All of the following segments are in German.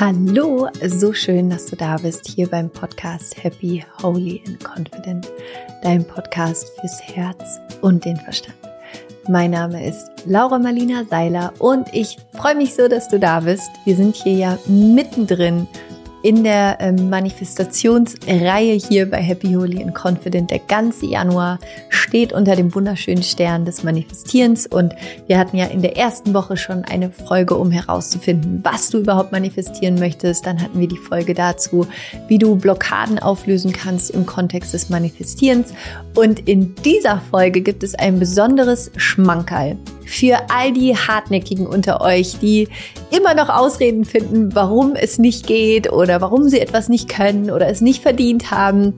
Hallo, so schön, dass du da bist hier beim Podcast Happy, Holy and Confident, dein Podcast fürs Herz und den Verstand. Mein Name ist Laura Marlina Seiler und ich freue mich so, dass du da bist. Wir sind hier ja mittendrin in der ähm, Manifestationsreihe hier bei Happy Holy and Confident. Der ganze Januar steht unter dem wunderschönen Stern des Manifestierens und wir hatten ja in der ersten Woche schon eine Folge, um herauszufinden, was du überhaupt manifestieren möchtest. Dann hatten wir die Folge dazu, wie du Blockaden auflösen kannst im Kontext des Manifestierens. Und in dieser Folge gibt es ein besonderes Schmankerl für all die Hartnäckigen unter euch, die immer noch Ausreden finden, warum es nicht geht oder warum sie etwas nicht können oder es nicht verdient haben.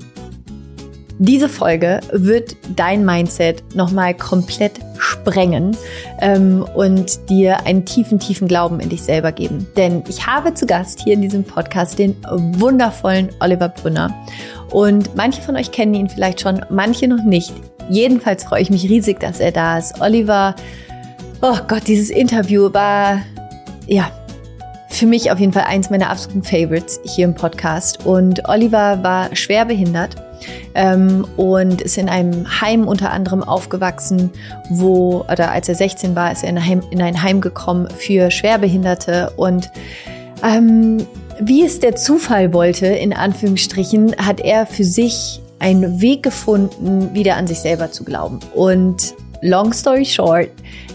Diese Folge wird dein Mindset nochmal komplett sprengen ähm, und dir einen tiefen, tiefen Glauben in dich selber geben. Denn ich habe zu Gast hier in diesem Podcast den wundervollen Oliver Brünner. Und manche von euch kennen ihn vielleicht schon, manche noch nicht. Jedenfalls freue ich mich riesig, dass er da ist. Oliver, oh Gott, dieses Interview war, ja, für mich auf jeden Fall eins meiner absoluten Favorites hier im Podcast. Und Oliver war schwer behindert ähm, und ist in einem Heim unter anderem aufgewachsen, wo, oder als er 16 war, ist er in ein Heim, in ein Heim gekommen für Schwerbehinderte und ähm, wie es der Zufall wollte, in Anführungsstrichen, hat er für sich einen Weg gefunden, wieder an sich selber zu glauben. Und long story short,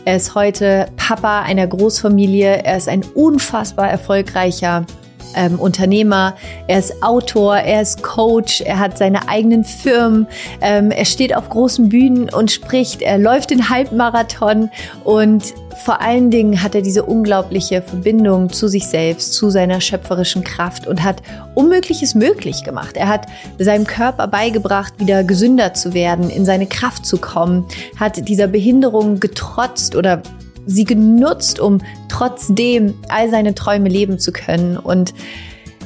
er ist heute Papa einer Großfamilie. Er ist ein unfassbar erfolgreicher ähm, Unternehmer, er ist Autor, er ist Coach, er hat seine eigenen Firmen, ähm, er steht auf großen Bühnen und spricht, er läuft den Halbmarathon und vor allen Dingen hat er diese unglaubliche Verbindung zu sich selbst, zu seiner schöpferischen Kraft und hat Unmögliches möglich gemacht. Er hat seinem Körper beigebracht, wieder gesünder zu werden, in seine Kraft zu kommen, hat dieser Behinderung getrotzt oder sie genutzt, um trotzdem all seine Träume leben zu können. Und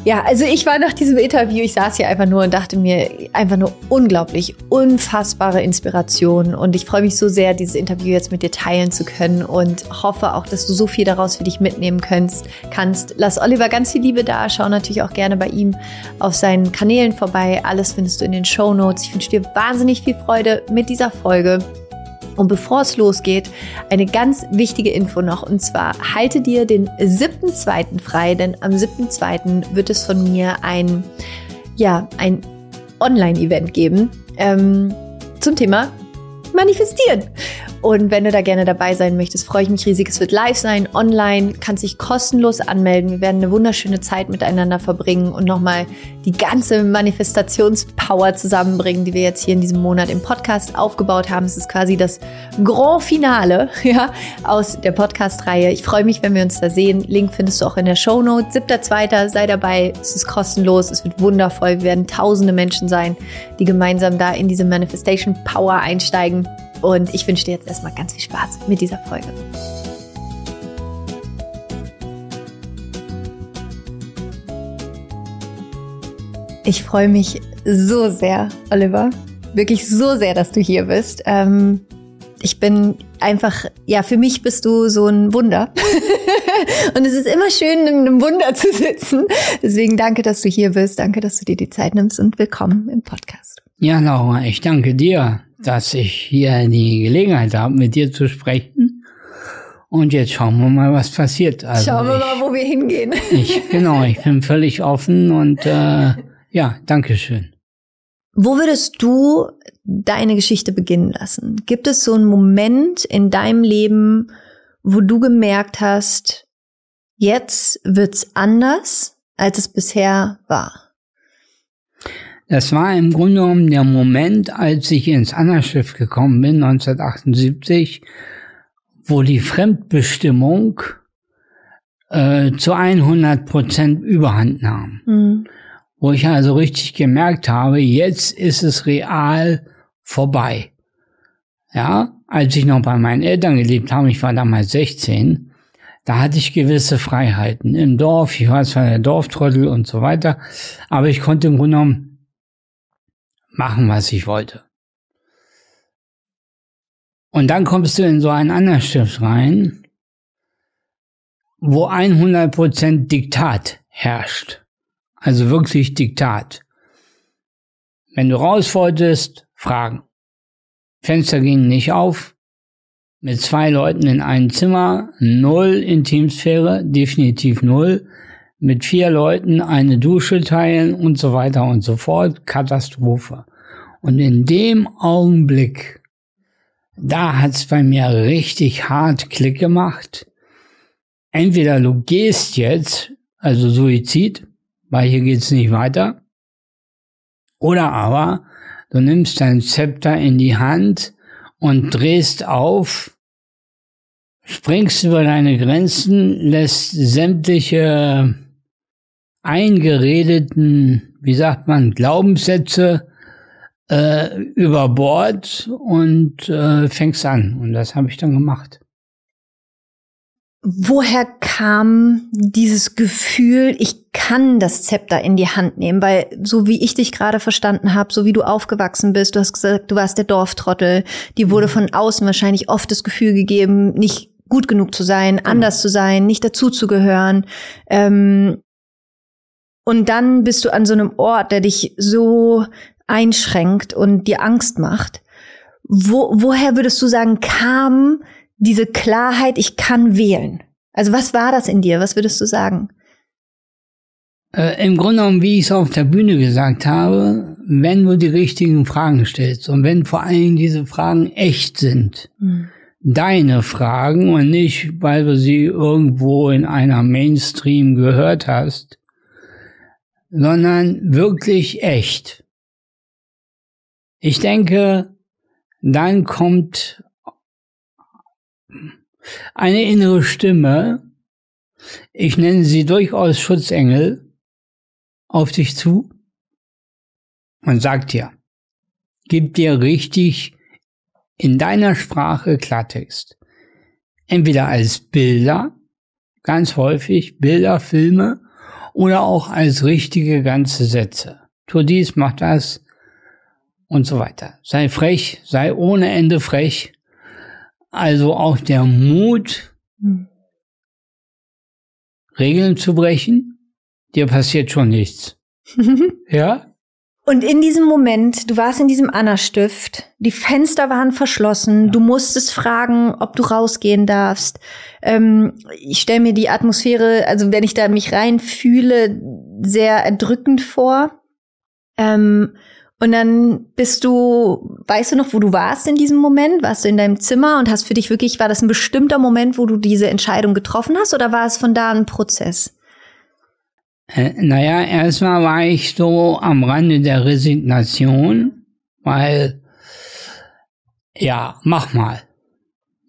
ja, also ich war nach diesem Interview, ich saß hier einfach nur und dachte mir, einfach nur unglaublich, unfassbare Inspiration. Und ich freue mich so sehr, dieses Interview jetzt mit dir teilen zu können und hoffe auch, dass du so viel daraus für dich mitnehmen kannst. kannst. Lass Oliver ganz viel Liebe da. Schau natürlich auch gerne bei ihm auf seinen Kanälen vorbei. Alles findest du in den Show Notes. Ich wünsche dir wahnsinnig viel Freude mit dieser Folge. Und bevor es losgeht, eine ganz wichtige Info noch. Und zwar halte dir den 7.2. frei, denn am 7.2. wird es von mir ein, ja, ein Online-Event geben ähm, zum Thema Manifestieren. Und wenn du da gerne dabei sein möchtest, freue ich mich riesig. Es wird live sein, online, kannst dich kostenlos anmelden. Wir werden eine wunderschöne Zeit miteinander verbringen und nochmal die ganze Manifestationspower zusammenbringen, die wir jetzt hier in diesem Monat im Podcast aufgebaut haben. Es ist quasi das Grand Finale ja, aus der Podcast-Reihe. Ich freue mich, wenn wir uns da sehen. Link findest du auch in der Show Note. 7.2. sei dabei. Es ist kostenlos. Es wird wundervoll. Wir werden tausende Menschen sein, die gemeinsam da in diese Manifestation Power einsteigen. Und ich wünsche dir jetzt erstmal ganz viel Spaß mit dieser Folge. Ich freue mich so sehr, Oliver. Wirklich so sehr, dass du hier bist. Ähm, ich bin einfach, ja, für mich bist du so ein Wunder. und es ist immer schön, in einem Wunder zu sitzen. Deswegen danke, dass du hier bist. Danke, dass du dir die Zeit nimmst und willkommen im Podcast. Ja, Laura, ich danke dir dass ich hier die Gelegenheit habe, mit dir zu sprechen. Und jetzt schauen wir mal, was passiert. Also schauen wir ich, mal, wo wir hingehen. Ich, genau, ich bin völlig offen und äh, ja, danke schön. Wo würdest du deine Geschichte beginnen lassen? Gibt es so einen Moment in deinem Leben, wo du gemerkt hast, jetzt wird's anders, als es bisher war? Das war im Grunde genommen der Moment, als ich ins Annerschiff gekommen bin, 1978, wo die Fremdbestimmung äh, zu 100 Prozent überhand nahm. Mhm. Wo ich also richtig gemerkt habe, jetzt ist es real vorbei. Ja, als ich noch bei meinen Eltern gelebt habe, ich war damals 16, da hatte ich gewisse Freiheiten im Dorf, ich war zwar der Dorftrottel und so weiter, aber ich konnte im Grunde genommen machen, was ich wollte. Und dann kommst du in so einen anderen Stift rein, wo 100% Diktat herrscht. Also wirklich Diktat. Wenn du raus wolltest, fragen. Fenster gingen nicht auf. Mit zwei Leuten in einem Zimmer, null Intimsphäre, definitiv null. Mit vier Leuten eine Dusche teilen und so weiter und so fort. Katastrophe. Und in dem Augenblick, da hat's bei mir richtig hart Klick gemacht. Entweder du gehst jetzt, also Suizid, weil hier geht's nicht weiter, oder aber du nimmst dein Zepter in die Hand und drehst auf, springst über deine Grenzen, lässt sämtliche eingeredeten, wie sagt man, Glaubenssätze äh, über Bord und äh, fängst an. Und das habe ich dann gemacht. Woher kam dieses Gefühl, ich kann das Zepter in die Hand nehmen? Weil so wie ich dich gerade verstanden habe, so wie du aufgewachsen bist, du hast gesagt, du warst der Dorftrottel, die wurde mhm. von außen wahrscheinlich oft das Gefühl gegeben, nicht gut genug zu sein, genau. anders zu sein, nicht dazuzugehören. Ähm, und dann bist du an so einem Ort, der dich so einschränkt und dir Angst macht. Wo, woher würdest du sagen, kam diese Klarheit, ich kann wählen? Also was war das in dir? Was würdest du sagen? Äh, Im Grunde genommen, wie ich es auf der Bühne gesagt habe, wenn du die richtigen Fragen stellst und wenn vor allen Dingen diese Fragen echt sind, mhm. deine Fragen und nicht, weil du sie irgendwo in einer Mainstream gehört hast, sondern wirklich echt. Ich denke, dann kommt eine innere Stimme, ich nenne sie durchaus Schutzengel, auf dich zu und sagt dir, gib dir richtig in deiner Sprache Klartext. Entweder als Bilder, ganz häufig Bilder, Filme, oder auch als richtige ganze Sätze. Tu dies, mach das und so weiter. Sei frech, sei ohne Ende frech also auch der Mut. Regeln zu brechen, dir passiert schon nichts. ja? Und in diesem Moment, du warst in diesem Anna-Stift, die Fenster waren verschlossen, ja. du musstest fragen, ob du rausgehen darfst. Ähm, ich stelle mir die Atmosphäre, also wenn ich da mich reinfühle, sehr erdrückend vor. Ähm, und dann bist du, weißt du noch, wo du warst in diesem Moment? Warst du in deinem Zimmer und hast für dich wirklich, war das ein bestimmter Moment, wo du diese Entscheidung getroffen hast oder war es von da ein Prozess? Äh, naja, erstmal war ich so am Rande der Resignation, weil, ja, mach mal.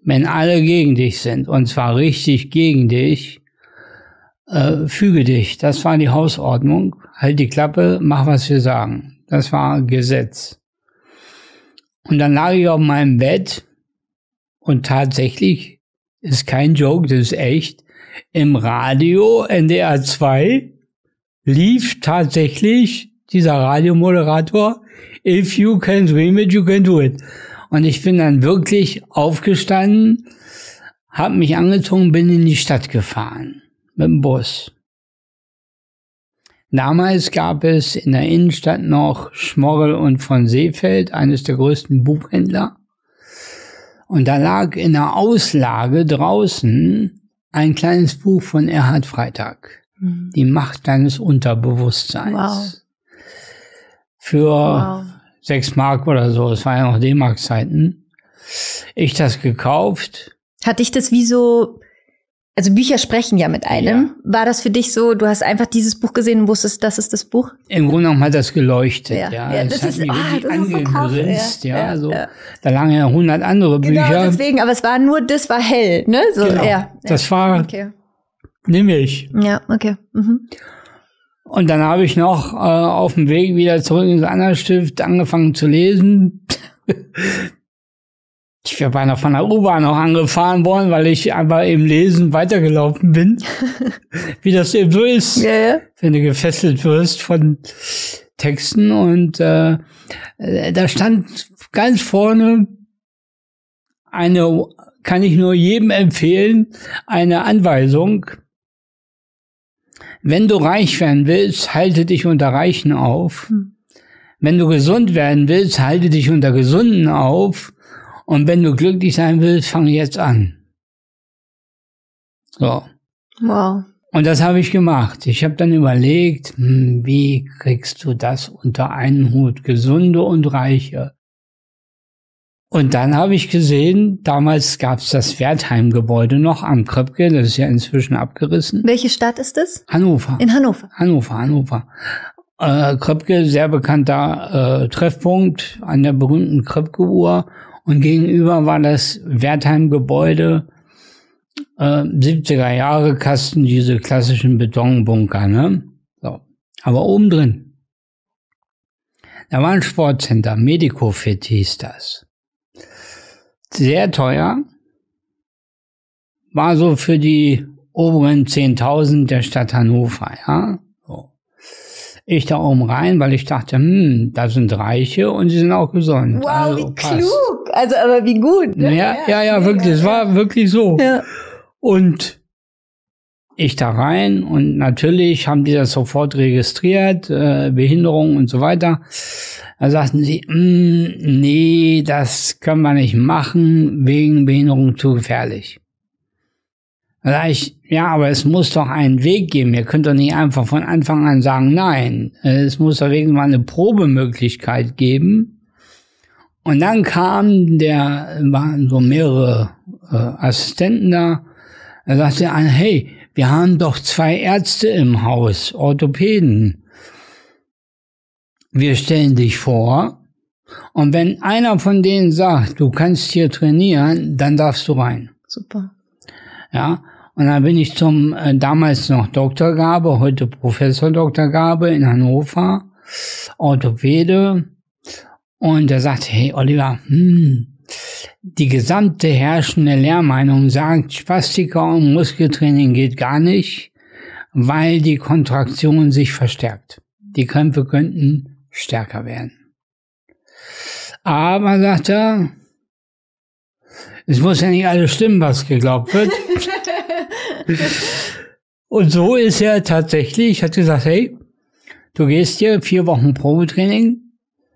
Wenn alle gegen dich sind, und zwar richtig gegen dich, äh, füge dich. Das war die Hausordnung. Halt die Klappe, mach, was wir sagen. Das war Gesetz. Und dann lag ich auf meinem Bett und tatsächlich ist kein Joke, das ist echt. Im Radio NDR 2 lief tatsächlich dieser Radiomoderator, if you can dream it, you can do it. Und ich bin dann wirklich aufgestanden, habe mich angezogen, bin in die Stadt gefahren mit dem Bus. Damals gab es in der Innenstadt noch Schmorrel und von Seefeld, eines der größten Buchhändler. Und da lag in der Auslage draußen ein kleines Buch von Erhard Freitag. Mhm. Die Macht deines Unterbewusstseins. Wow. Für wow. sechs Mark oder so, es war ja noch D-Mark-Zeiten. Ich das gekauft. Hat dich das wie so also Bücher sprechen ja mit einem. Ja. War das für dich so, du hast einfach dieses Buch gesehen und wusstest, das ist das Buch? Im Grunde genommen hat das geleuchtet, ja. ja. ja das, das hat ist, mich oh, das angegrinst, so ja. ja, so. Da lagen ja hundert andere genau, Bücher. Genau, deswegen, aber es war nur, das war hell, ne? So, genau. ja. Das war, okay. nämlich. Ja, okay. Mhm. Und dann habe ich noch äh, auf dem Weg wieder zurück ins Anna-Stift angefangen zu lesen. Ich wäre beinahe von der U-Bahn auch angefahren worden, weil ich einfach im Lesen weitergelaufen bin. Wie das eben so ist, ja, ja. wenn du gefesselt wirst von Texten. Und äh, äh, da stand ganz vorne eine kann ich nur jedem empfehlen, eine Anweisung. Wenn du reich werden willst, halte dich unter Reichen auf. Hm. Wenn du gesund werden willst, halte dich unter Gesunden auf. Und wenn du glücklich sein willst, fange jetzt an. So. Wow. Und das habe ich gemacht. Ich habe dann überlegt, hm, wie kriegst du das unter einen Hut, gesunde und reiche? Und dann habe ich gesehen, damals gab es das Wertheim-Gebäude noch am Kröpke, das ist ja inzwischen abgerissen. Welche Stadt ist das? Hannover. In Hannover. Hannover, Hannover. Äh, Kröpke, sehr bekannter äh, Treffpunkt an der berühmten Kröpke-Uhr. Und gegenüber war das Wertheim-Gebäude, äh, 70er Jahre Kasten, diese klassischen Betonbunker, ne? So. Aber oben drin, da war ein Sportcenter, Medicofit hieß das sehr teuer, war so für die oberen 10.000 der Stadt Hannover, ja. Ich da oben rein, weil ich dachte, hm, da sind Reiche und sie sind auch gesund. Wow, also, wie passt. klug. Also, aber wie gut. Ne? Ja, ja, ja, ja wirklich, es war wirklich so. Ja. Und ich da rein und natürlich haben die das sofort registriert, äh, Behinderung und so weiter. Da sagten sie, mm, nee, das können wir nicht machen, wegen Behinderung zu gefährlich. Ich, ja, aber es muss doch einen Weg geben. Ihr könnt doch nicht einfach von Anfang an sagen, nein. Es muss doch irgendwann eine Probemöglichkeit geben. Und dann kam der, waren so mehrere äh, Assistenten da. Da sagte einer, hey, wir haben doch zwei Ärzte im Haus, Orthopäden wir stellen dich vor und wenn einer von denen sagt, du kannst hier trainieren, dann darfst du rein. Super. Ja, und dann bin ich zum äh, damals noch Dr. Gabe, heute Professor Dr. Gabe in Hannover, Orthopäde. Und er sagt, hey Oliver, hm, die gesamte herrschende Lehrmeinung sagt, Spastiker und Muskeltraining geht gar nicht, weil die Kontraktion sich verstärkt. Die Krämpfe könnten stärker werden. Aber, sagt er, es muss ja nicht alles stimmen, was geglaubt wird. Und so ist er tatsächlich, hat gesagt, hey, du gehst hier vier Wochen Probetraining,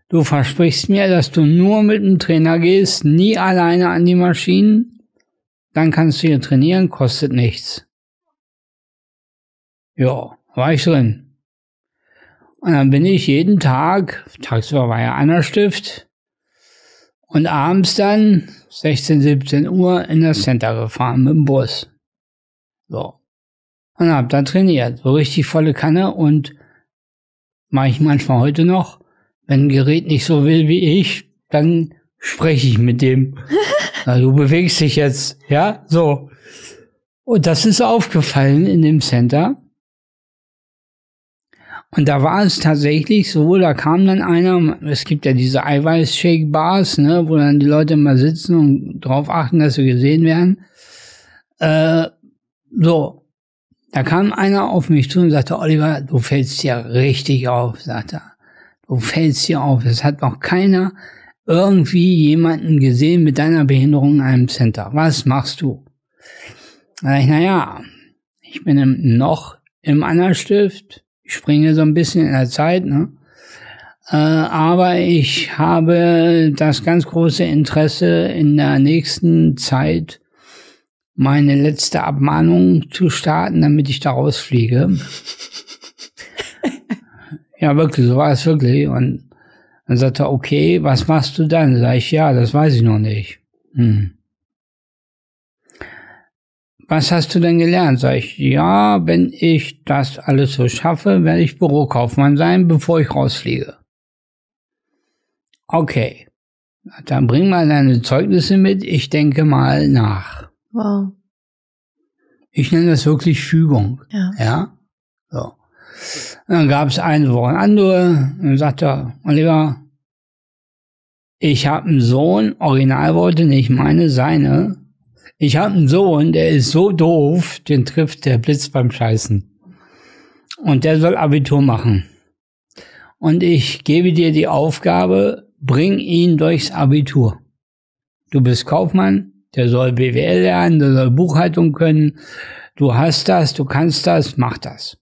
du versprichst mir, dass du nur mit dem Trainer gehst, nie alleine an die Maschinen, dann kannst du hier trainieren, kostet nichts. Ja, war ich drin. Und dann bin ich jeden Tag, tagsüber war ja Anna-Stift, und abends dann 16, 17 Uhr in das Center gefahren mit dem Bus. So. Und hab da trainiert. So richtig volle Kanne und mache ich manchmal heute noch. Wenn ein Gerät nicht so will wie ich, dann spreche ich mit dem. Na, du bewegst dich jetzt, ja, so. Und das ist aufgefallen in dem Center. Und da war es tatsächlich so, da kam dann einer, es gibt ja diese Eiweiß-Shake-Bars, ne, wo dann die Leute mal sitzen und drauf achten, dass sie gesehen werden. Äh, so, da kam einer auf mich zu und sagte, Oliver, du fällst hier richtig auf, sagt er. Du fällst hier auf. Es hat noch keiner irgendwie jemanden gesehen mit deiner Behinderung in einem Center. Was machst du? Da ich, naja, ich bin im, noch im Anna-Stift ich springe so ein bisschen in der Zeit, ne? Äh, aber ich habe das ganz große Interesse in der nächsten Zeit meine letzte Abmahnung zu starten, damit ich da rausfliege. ja, wirklich, so war es wirklich. Und dann sagte er, okay, was machst du dann? Sag ich, ja, das weiß ich noch nicht. Hm was hast du denn gelernt? Sag ich, ja, wenn ich das alles so schaffe, werde ich Bürokaufmann sein, bevor ich rausfliege. Okay. Dann bring mal deine Zeugnisse mit, ich denke mal nach. Wow. Ich nenne das wirklich Fügung. Ja. Ja. So. Und dann gab es eine Woche andere, und dann sagte er, Oliver, ich habe einen Sohn, Originalworte nicht meine, seine, ich habe einen Sohn, der ist so doof, den trifft der Blitz beim Scheißen. Und der soll Abitur machen. Und ich gebe dir die Aufgabe, bring ihn durchs Abitur. Du bist Kaufmann, Der soll BWL lernen, der soll Buchhaltung können. Du hast das, du kannst das, mach das.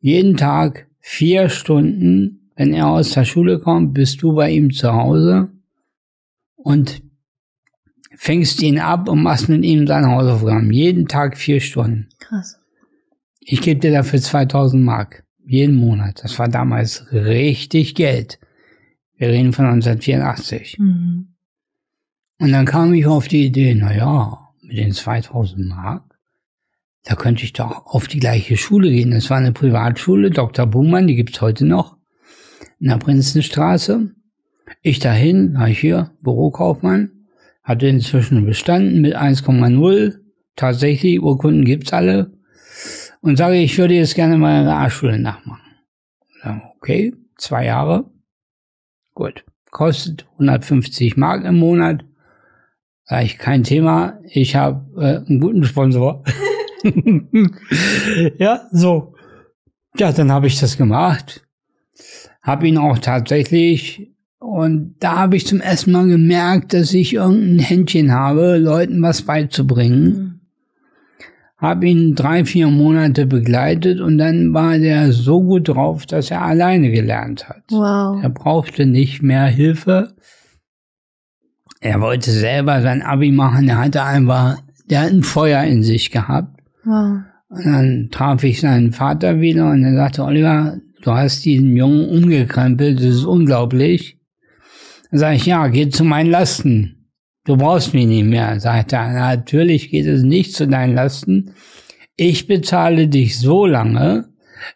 Jeden Tag vier Stunden, wenn er aus der Schule kommt, bist du bei ihm zu Hause und fängst ihn ab und machst mit ihm seine Hausaufgaben. Jeden Tag vier Stunden. Krass. Ich gebe dir dafür 2000 Mark. Jeden Monat. Das war damals richtig Geld. Wir reden von 1984. Mhm. Und dann kam ich auf die Idee, na ja, mit den 2000 Mark, da könnte ich doch auf die gleiche Schule gehen. Das war eine Privatschule, Dr. Buhmann, die gibt's heute noch, in der Prinzenstraße. Ich dahin, war ich hier, Bürokaufmann, hatte inzwischen bestanden mit 1,0. Tatsächlich, Urkunden gibt's alle. Und sage, ich würde jetzt gerne mal eine Realschule nachmachen. Okay, zwei Jahre. Gut. Kostet 150 Mark im Monat. Sag ich, kein Thema. Ich habe äh, einen guten Sponsor. ja, so. Ja, dann habe ich das gemacht. Habe ihn auch tatsächlich und da habe ich zum ersten Mal gemerkt, dass ich irgendein Händchen habe, Leuten was beizubringen. Mhm. Habe ihn drei, vier Monate begleitet und dann war der so gut drauf, dass er alleine gelernt hat. Wow. Er brauchte nicht mehr Hilfe. Er wollte selber sein Abi machen. Er hatte einfach, der hat ein Feuer in sich gehabt. Wow. Und dann traf ich seinen Vater wieder und er sagte, Oliver, du hast diesen Jungen umgekrempelt, das ist unglaublich. Dann sage ich, ja, geh zu meinen Lasten. Du brauchst mich nicht mehr. Sagt er, natürlich geht es nicht zu deinen Lasten. Ich bezahle dich so lange,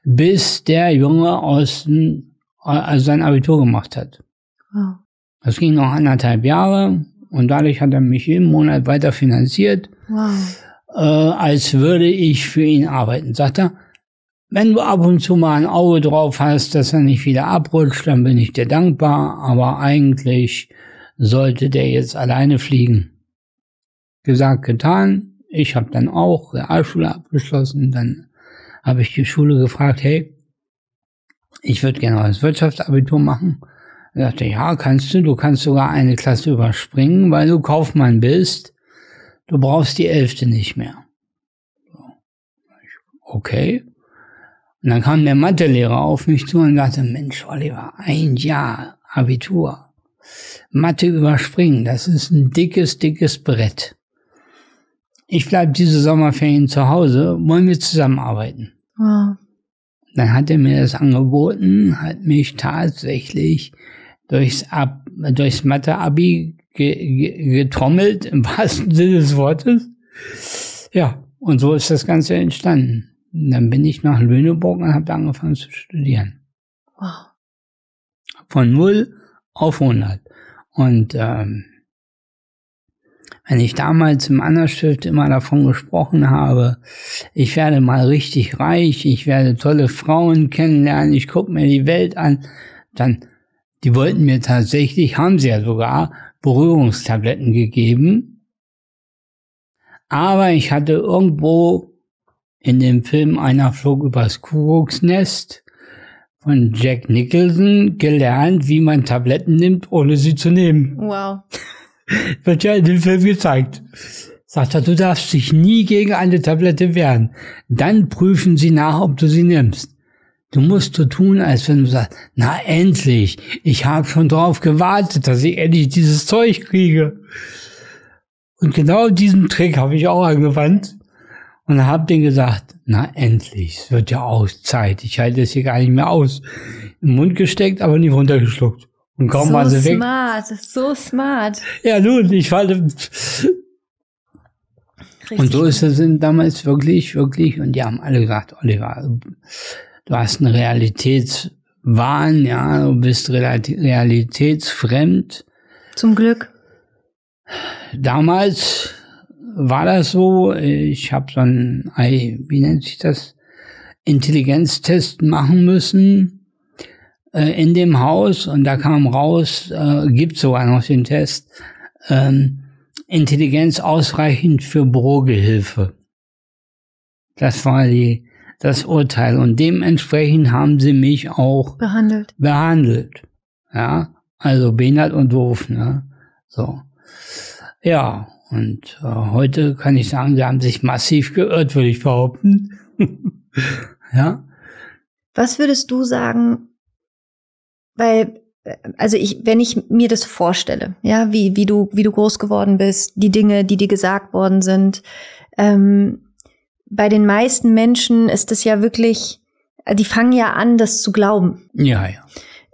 bis der Junge aus dem, also sein Abitur gemacht hat. Wow. Das ging noch anderthalb Jahre und dadurch hat er mich jeden Monat weiter finanziert, wow. äh, als würde ich für ihn arbeiten. Sagt er, wenn du ab und zu mal ein Auge drauf hast, dass er nicht wieder abrutscht, dann bin ich dir dankbar, aber eigentlich sollte der jetzt alleine fliegen. Gesagt, getan. Ich habe dann auch Realschule abgeschlossen. Dann habe ich die Schule gefragt, hey, ich würde gerne das Wirtschaftsabitur machen. Er sagte, ja, kannst du. Du kannst sogar eine Klasse überspringen, weil du Kaufmann bist. Du brauchst die Elfte nicht mehr. Okay. Und dann kam der Mathelehrer auf mich zu und sagte, Mensch, Oliver, ein Jahr Abitur. Mathe überspringen, das ist ein dickes, dickes Brett. Ich bleib diese Sommerferien zu Hause, wollen wir zusammenarbeiten. Wow. Dann hat er mir das angeboten, hat mich tatsächlich durchs, Ab durchs Mathe-Abi ge ge getrommelt, im wahrsten Sinne des Wortes. Ja, und so ist das Ganze entstanden. Und dann bin ich nach Lüneburg und habe da angefangen zu studieren. Wow. Von null auf 100. Und ähm, wenn ich damals im Annerstift immer davon gesprochen habe, ich werde mal richtig reich, ich werde tolle Frauen kennenlernen, ich gucke mir die Welt an, dann, die wollten mir tatsächlich, haben sie ja sogar, Berührungstabletten gegeben. Aber ich hatte irgendwo in dem Film Einer flog übers Kuckucksnest von Jack Nicholson gelernt, wie man Tabletten nimmt, ohne sie zu nehmen. Wow. Wird ja in dem Film gezeigt. Sagt er, du darfst dich nie gegen eine Tablette wehren. Dann prüfen sie nach, ob du sie nimmst. Du musst so tun, als wenn du sagst, na endlich, ich habe schon darauf gewartet, dass ich endlich dieses Zeug kriege. Und genau diesen Trick habe ich auch angewandt und hab denen gesagt, na endlich, es wird ja aus Zeit, ich halte es hier gar nicht mehr aus. Im Mund gesteckt, aber nicht runtergeschluckt. Und kaum so sie weg. So smart, so smart. Ja, nun, ich falle. und so ist es damals wirklich, wirklich, und die haben alle gesagt, Oliver, du hast einen Realitätswahn, ja, du bist realitätsfremd. Zum Glück. Damals war das so. Ich habe so ein, wie nennt sich das, Intelligenztest machen müssen äh, in dem Haus und da kam raus, äh, gibt sogar noch den Test, ähm, Intelligenz ausreichend für Bürogehilfe. Das war die, das Urteil und dementsprechend haben sie mich auch behandelt. Behandelt. Ja, also behindert und doof, ne? So. Ja, und äh, heute kann ich sagen, sie haben sich massiv geirrt, würde ich behaupten. ja. Was würdest du sagen, weil also ich, wenn ich mir das vorstelle, ja, wie, wie du, wie du groß geworden bist, die Dinge, die dir gesagt worden sind, ähm, bei den meisten Menschen ist es ja wirklich, die fangen ja an, das zu glauben. Ja, ja.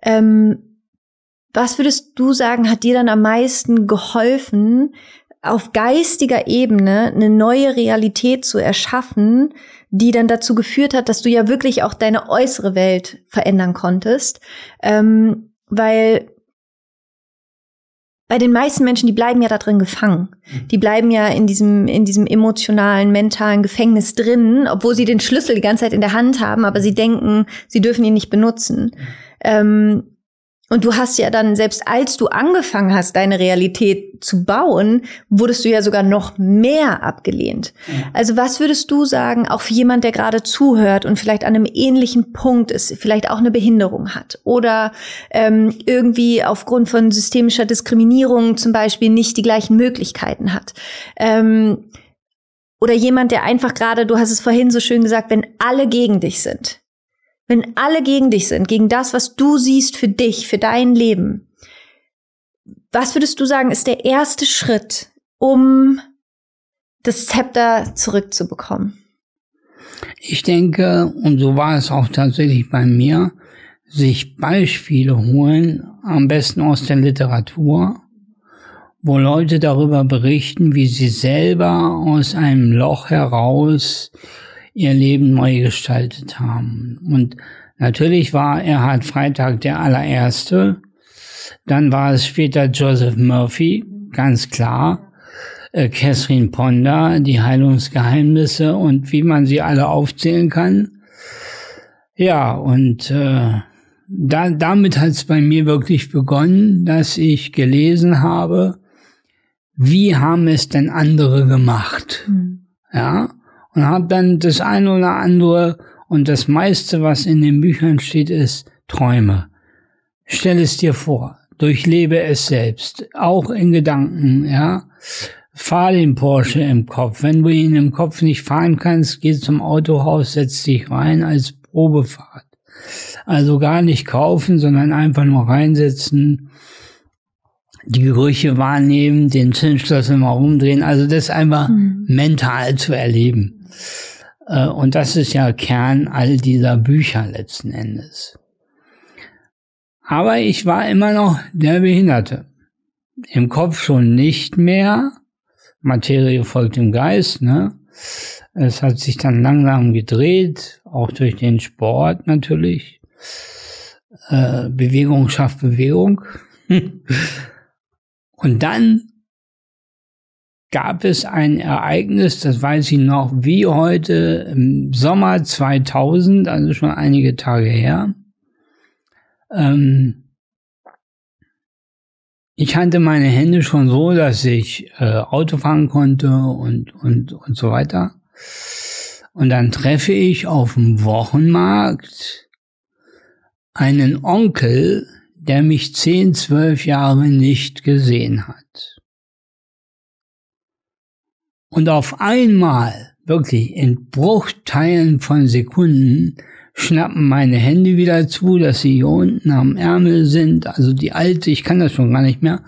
Ähm, was würdest du sagen, hat dir dann am meisten geholfen, auf geistiger Ebene eine neue Realität zu erschaffen, die dann dazu geführt hat, dass du ja wirklich auch deine äußere Welt verändern konntest. Ähm, weil bei den meisten Menschen, die bleiben ja da drin gefangen. Mhm. Die bleiben ja in diesem, in diesem emotionalen, mentalen Gefängnis drin, obwohl sie den Schlüssel die ganze Zeit in der Hand haben, aber sie denken, sie dürfen ihn nicht benutzen. Mhm. Ähm, und du hast ja dann, selbst als du angefangen hast, deine Realität zu bauen, wurdest du ja sogar noch mehr abgelehnt. Also was würdest du sagen, auch für jemand, der gerade zuhört und vielleicht an einem ähnlichen Punkt ist, vielleicht auch eine Behinderung hat oder ähm, irgendwie aufgrund von systemischer Diskriminierung zum Beispiel nicht die gleichen Möglichkeiten hat? Ähm, oder jemand, der einfach gerade, du hast es vorhin so schön gesagt, wenn alle gegen dich sind, wenn alle gegen dich sind, gegen das, was du siehst für dich, für dein Leben, was würdest du sagen, ist der erste Schritt, um das Zepter zurückzubekommen? Ich denke, und so war es auch tatsächlich bei mir, sich Beispiele holen, am besten aus der Literatur, wo Leute darüber berichten, wie sie selber aus einem Loch heraus ihr Leben neu gestaltet haben. Und natürlich war Erhard Freitag der allererste. Dann war es später Joseph Murphy, ganz klar. Äh, Catherine Ponder, die Heilungsgeheimnisse und wie man sie alle aufzählen kann. Ja, und äh, da, damit hat es bei mir wirklich begonnen, dass ich gelesen habe, wie haben es denn andere gemacht? Mhm. Ja, und habe dann das eine oder andere und das meiste, was in den Büchern steht, ist Träume. Stell es dir vor, durchlebe es selbst, auch in Gedanken, ja. Fahr den Porsche im Kopf. Wenn du ihn im Kopf nicht fahren kannst, geh zum Autohaus, setz dich rein als Probefahrt. Also gar nicht kaufen, sondern einfach nur reinsetzen, die Gerüche wahrnehmen, den Zündschlüssel mal umdrehen. Also das einfach mhm. mental zu erleben. Äh, und das ist ja Kern all dieser Bücher letzten Endes. Aber ich war immer noch der Behinderte. Im Kopf schon nicht mehr. Materie folgt dem Geist, ne? Es hat sich dann langsam gedreht, auch durch den Sport natürlich. Äh, Bewegung schafft Bewegung. Und dann gab es ein Ereignis, das weiß ich noch wie heute, im Sommer 2000, also schon einige Tage her. Ähm, ich hatte meine Hände schon so, dass ich äh, Auto fahren konnte und, und, und so weiter. Und dann treffe ich auf dem Wochenmarkt einen Onkel, der mich zehn, zwölf Jahre nicht gesehen hat. Und auf einmal, wirklich in Bruchteilen von Sekunden, schnappen meine Hände wieder zu, dass sie hier unten am Ärmel sind. Also die alte, ich kann das schon gar nicht mehr.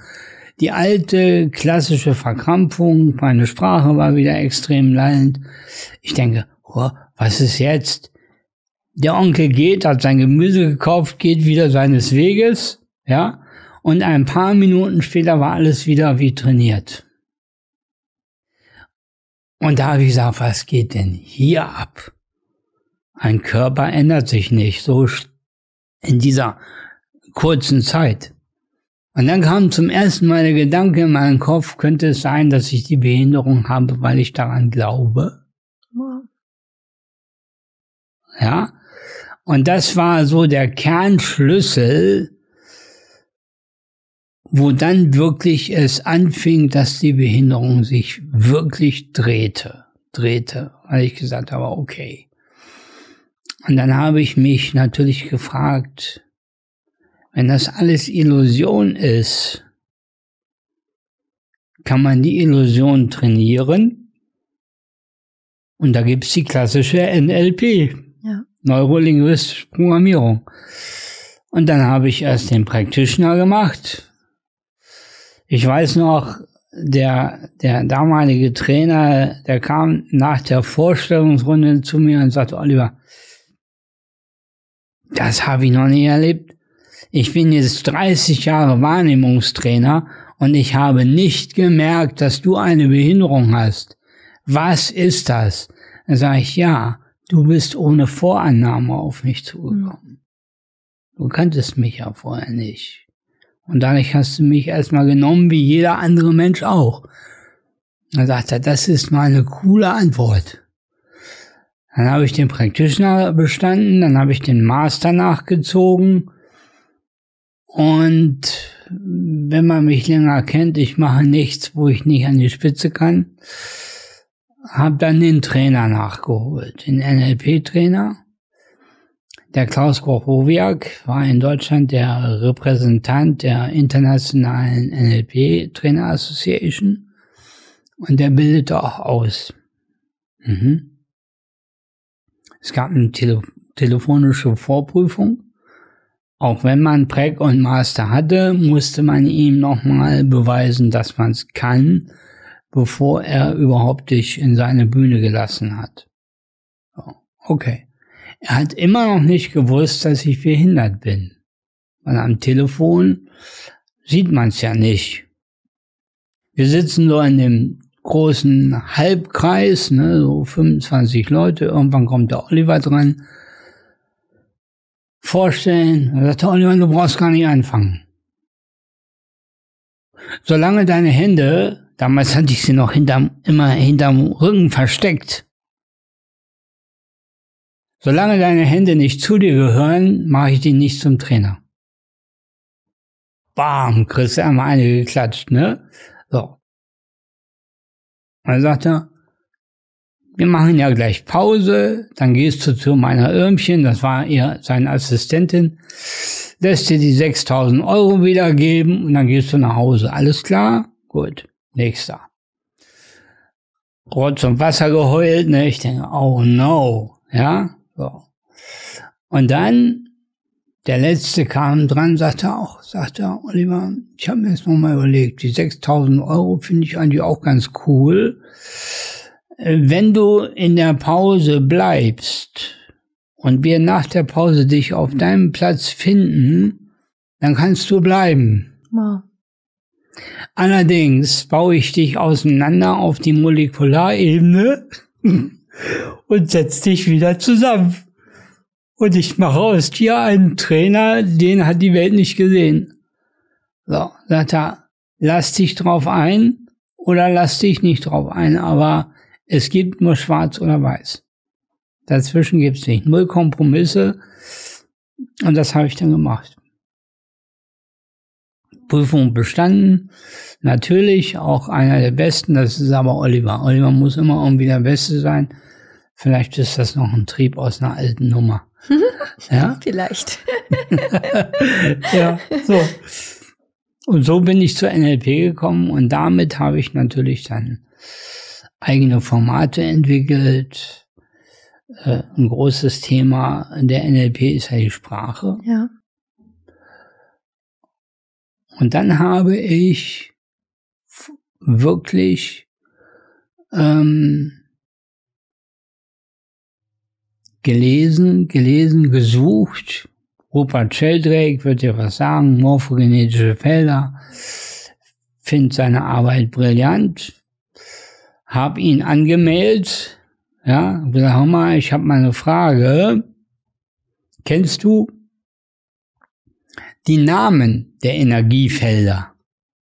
Die alte klassische Verkrampfung, meine Sprache war wieder extrem lallend. Ich denke, oh, was ist jetzt? Der Onkel geht, hat sein Gemüse gekauft, geht wieder seines Weges, ja, und ein paar Minuten später war alles wieder wie trainiert. Und da habe ich gesagt, was geht denn hier ab? Ein Körper ändert sich nicht so in dieser kurzen Zeit. Und dann kam zum ersten Mal der Gedanke in meinen Kopf, könnte es sein, dass ich die Behinderung habe, weil ich daran glaube? Ja. Und das war so der Kernschlüssel wo dann wirklich es anfing, dass die Behinderung sich wirklich drehte, drehte, weil ich gesagt habe, okay. Und dann habe ich mich natürlich gefragt, wenn das alles Illusion ist, kann man die Illusion trainieren. Und da gibt's die klassische NLP, ja. Neurolinguistische Programmierung. Und dann habe ich erst den Practitioner gemacht. Ich weiß noch, der, der damalige Trainer, der kam nach der Vorstellungsrunde zu mir und sagte, Oliver, das habe ich noch nie erlebt. Ich bin jetzt 30 Jahre Wahrnehmungstrainer und ich habe nicht gemerkt, dass du eine Behinderung hast. Was ist das? Dann sage ich, ja, du bist ohne Vorannahme auf mich zugekommen. Du kanntest mich ja vorher nicht. Und dadurch hast du mich erstmal genommen, wie jeder andere Mensch auch. Dann sagt er, das ist mal eine coole Antwort. Dann habe ich den Practitioner bestanden, dann habe ich den Master nachgezogen und wenn man mich länger kennt, ich mache nichts, wo ich nicht an die Spitze kann. Hab dann den Trainer nachgeholt, den NLP-Trainer. Der Klaus Grochowiak war in Deutschland der Repräsentant der internationalen NLP Trainer Association und der bildete auch aus. Mhm. Es gab eine Tele telefonische Vorprüfung auch wenn man Preg und Master hatte, musste man ihm nochmal beweisen, dass man es kann, bevor er überhaupt dich in seine Bühne gelassen hat. Okay. Er hat immer noch nicht gewusst, dass ich behindert bin. Weil am Telefon sieht man es ja nicht. Wir sitzen so in dem großen Halbkreis, ne, so 25 Leute. Irgendwann kommt der Oliver dran vorstellen. Er sagte, Oliver, du brauchst gar nicht anfangen. Solange deine Hände, damals hatte ich sie noch hinterm, immer hinterm Rücken versteckt, solange deine Hände nicht zu dir gehören, mache ich die nicht zum Trainer. Bam, kriegst du einmal eine geklatscht, ne? So. Dann sagt er, wir machen ja gleich Pause, dann gehst du zu meiner Irmchen, das war ihr seine Assistentin, lässt dir die 6000 Euro wiedergeben und dann gehst du nach Hause. Alles klar? Gut. Nächster. Rotz und Wasser geheult, ne? Ich denke, oh no, ja? So. Und dann, der letzte kam dran, sagte auch, sagte Oliver, ich habe mir jetzt nochmal überlegt, die 6000 Euro finde ich eigentlich auch ganz cool wenn du in der Pause bleibst und wir nach der Pause dich auf deinem Platz finden, dann kannst du bleiben. Wow. Allerdings baue ich dich auseinander auf die Molekularebene und setz dich wieder zusammen. Und ich mache aus dir einen Trainer, den hat die Welt nicht gesehen. So, sagt er, lass dich drauf ein oder lass dich nicht drauf ein, aber es gibt nur schwarz oder weiß. Dazwischen gibt es nicht. Null Kompromisse. Und das habe ich dann gemacht. Prüfung bestanden. Natürlich auch einer der Besten. Das ist aber Oliver. Oliver muss immer irgendwie der Beste sein. Vielleicht ist das noch ein Trieb aus einer alten Nummer. ja? Vielleicht. ja, so. Und so bin ich zur NLP gekommen und damit habe ich natürlich dann eigene Formate entwickelt. Äh, ein großes Thema der NLP ist ja die Sprache. Ja. Und dann habe ich wirklich ähm, gelesen, gelesen, gesucht. Rupert Sheldrake wird ja was sagen, morphogenetische Felder, finde seine Arbeit brillant, habe ihn angemeldet, ja, gesagt, hör mal, ich habe mal eine Frage. Kennst du die Namen der Energiefelder?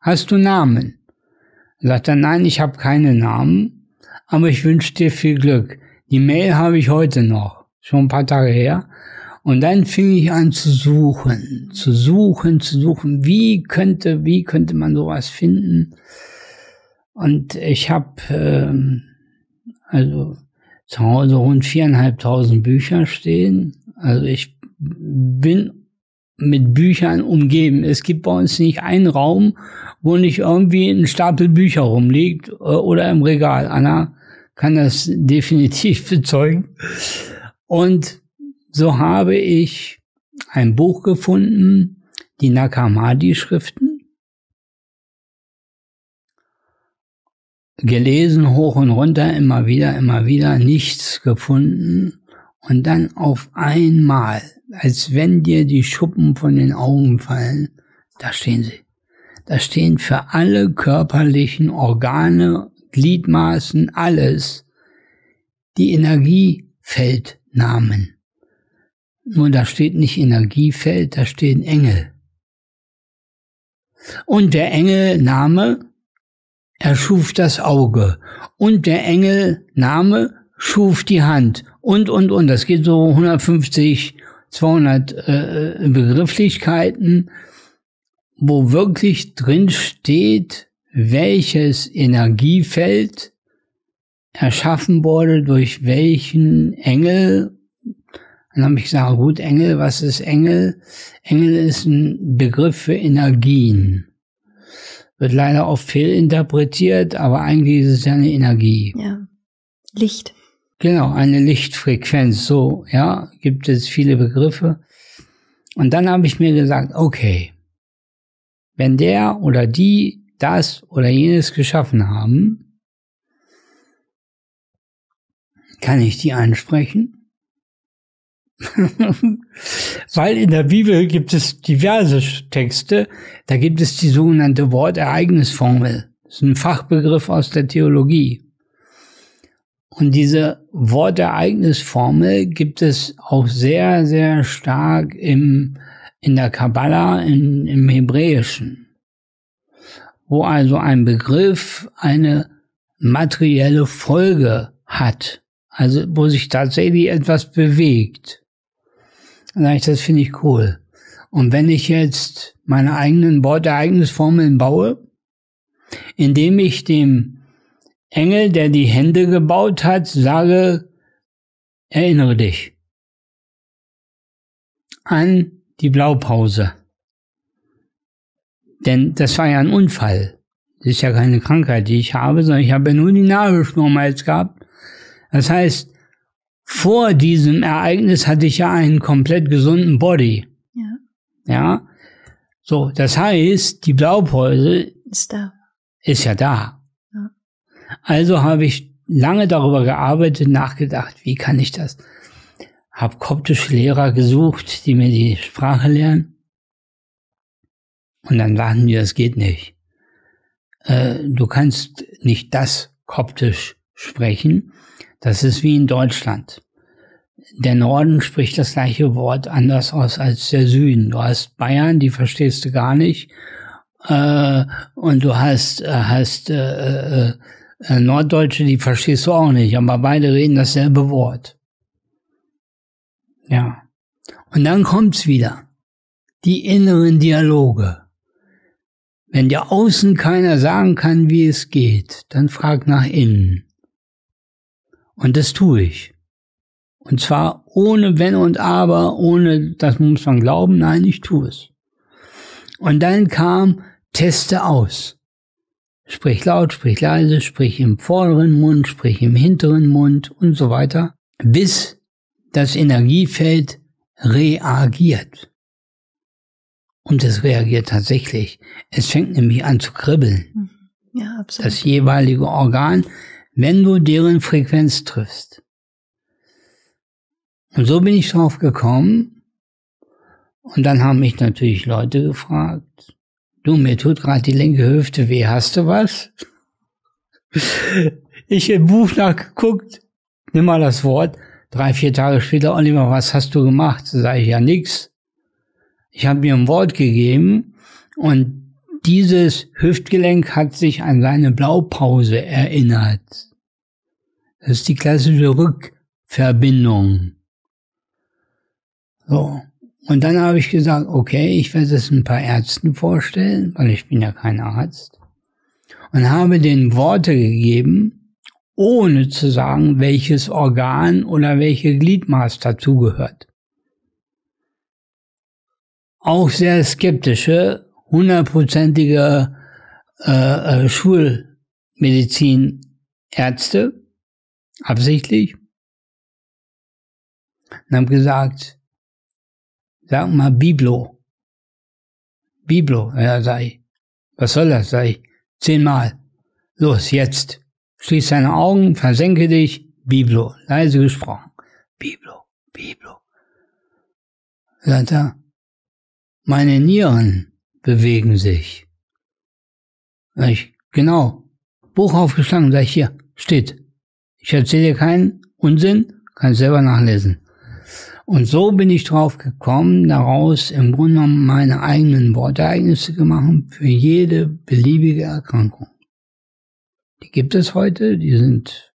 Hast du Namen? Sagt er, nein, ich habe keine Namen, aber ich wünsche dir viel Glück. Die Mail habe ich heute noch, schon ein paar Tage her. Und dann fing ich an zu suchen, zu suchen, zu suchen. Wie könnte, wie könnte man sowas finden? Und ich habe ähm, also zu Hause rund viereinhalbtausend Bücher stehen. Also ich bin mit Büchern umgeben. Es gibt bei uns nicht einen Raum, wo nicht irgendwie ein Stapel Bücher rumliegt äh, oder im Regal. Anna kann das definitiv bezeugen. Und so habe ich ein Buch gefunden, die Nakamadi-Schriften, gelesen hoch und runter, immer wieder, immer wieder, nichts gefunden und dann auf einmal, als wenn dir die Schuppen von den Augen fallen, da stehen sie. Da stehen für alle körperlichen Organe, Gliedmaßen, alles die Energiefeldnamen. Nur da steht nicht Energiefeld, da stehen Engel. Und der Engelname erschuf das Auge. Und der Engelname schuf die Hand. Und, und, und. Das geht so 150, 200 äh, Begrifflichkeiten, wo wirklich drin steht, welches Energiefeld erschaffen wurde, durch welchen Engel. Dann habe ich gesagt, gut, Engel, was ist Engel? Engel ist ein Begriff für Energien. Wird leider oft fehlinterpretiert, aber eigentlich ist es ja eine Energie. Ja. Licht. Genau, eine Lichtfrequenz. So, ja, gibt es viele Begriffe. Und dann habe ich mir gesagt, okay, wenn der oder die das oder jenes geschaffen haben, kann ich die ansprechen? Weil in der Bibel gibt es diverse Texte, da gibt es die sogenannte Wortereignisformel. Das ist ein Fachbegriff aus der Theologie. Und diese Wortereignisformel gibt es auch sehr, sehr stark im, in der Kabbala, in, im Hebräischen. Wo also ein Begriff eine materielle Folge hat. Also wo sich tatsächlich etwas bewegt. Und ich, das finde ich cool. Und wenn ich jetzt meine eigenen Wortereignisformeln baue, indem ich dem Engel, der die Hände gebaut hat, sage, erinnere dich an die Blaupause. Denn das war ja ein Unfall. Das ist ja keine Krankheit, die ich habe, sondern ich habe nur die Nabelschnur am Hals gehabt das heißt, vor diesem Ereignis hatte ich ja einen komplett gesunden Body. Ja. Ja. So, das heißt, die Blaupause ist da. Ist ja da. Ja. Also habe ich lange darüber gearbeitet, nachgedacht, wie kann ich das? Hab koptische Lehrer gesucht, die mir die Sprache lernen. Und dann warten wir, das geht nicht. Äh, du kannst nicht das koptisch sprechen, das ist wie in Deutschland. Der Norden spricht das gleiche Wort anders aus als der Süden. Du hast Bayern, die verstehst du gar nicht. Äh, und du hast, äh, hast äh, äh, äh, Norddeutsche, die verstehst du auch nicht. Aber beide reden dasselbe Wort. Ja. Und dann kommt's wieder. Die inneren Dialoge. Wenn dir außen keiner sagen kann, wie es geht, dann frag nach innen. Und das tue ich. Und zwar ohne Wenn und Aber, ohne, das muss man glauben, nein, ich tue es. Und dann kam, teste aus. Sprich laut, sprich leise, sprich im vorderen Mund, sprich im hinteren Mund und so weiter, bis das Energiefeld reagiert. Und es reagiert tatsächlich. Es fängt nämlich an zu kribbeln. Mhm. Ja, absolut. Das jeweilige Organ wenn du deren Frequenz triffst. Und so bin ich drauf gekommen. Und dann haben mich natürlich Leute gefragt, du, mir tut gerade die linke Hüfte weh, hast du was? Ich im Buch nachgeguckt, nimm mal das Wort, drei, vier Tage später, Oliver, was hast du gemacht? Sag ich ja nix. Ich habe mir ein Wort gegeben und dieses Hüftgelenk hat sich an seine Blaupause erinnert. Das ist die klassische Rückverbindung. So. Und dann habe ich gesagt, okay, ich werde es ein paar Ärzten vorstellen, weil ich bin ja kein Arzt. Und habe den Worte gegeben, ohne zu sagen, welches Organ oder welche Gliedmaß dazugehört. auch sehr skeptische, hundertprozentige äh, äh, Schulmedizinärzte, absichtlich, und haben gesagt, sag mal Biblo. Biblo, ja, ich. Was soll das, ich. Zehnmal. Los, jetzt. Schließ deine Augen, versenke dich. Biblo. Leise gesprochen. Biblo, Biblo. Sagt er, meine Nieren bewegen sich. Sag ich, genau. Buch aufgeschlagen, sag ich, hier, steht. Ich erzähle dir keinen Unsinn, kannst selber nachlesen. Und so bin ich drauf gekommen, daraus im Grunde genommen meine eigenen Wortereignisse gemacht für jede beliebige Erkrankung. Die gibt es heute, die sind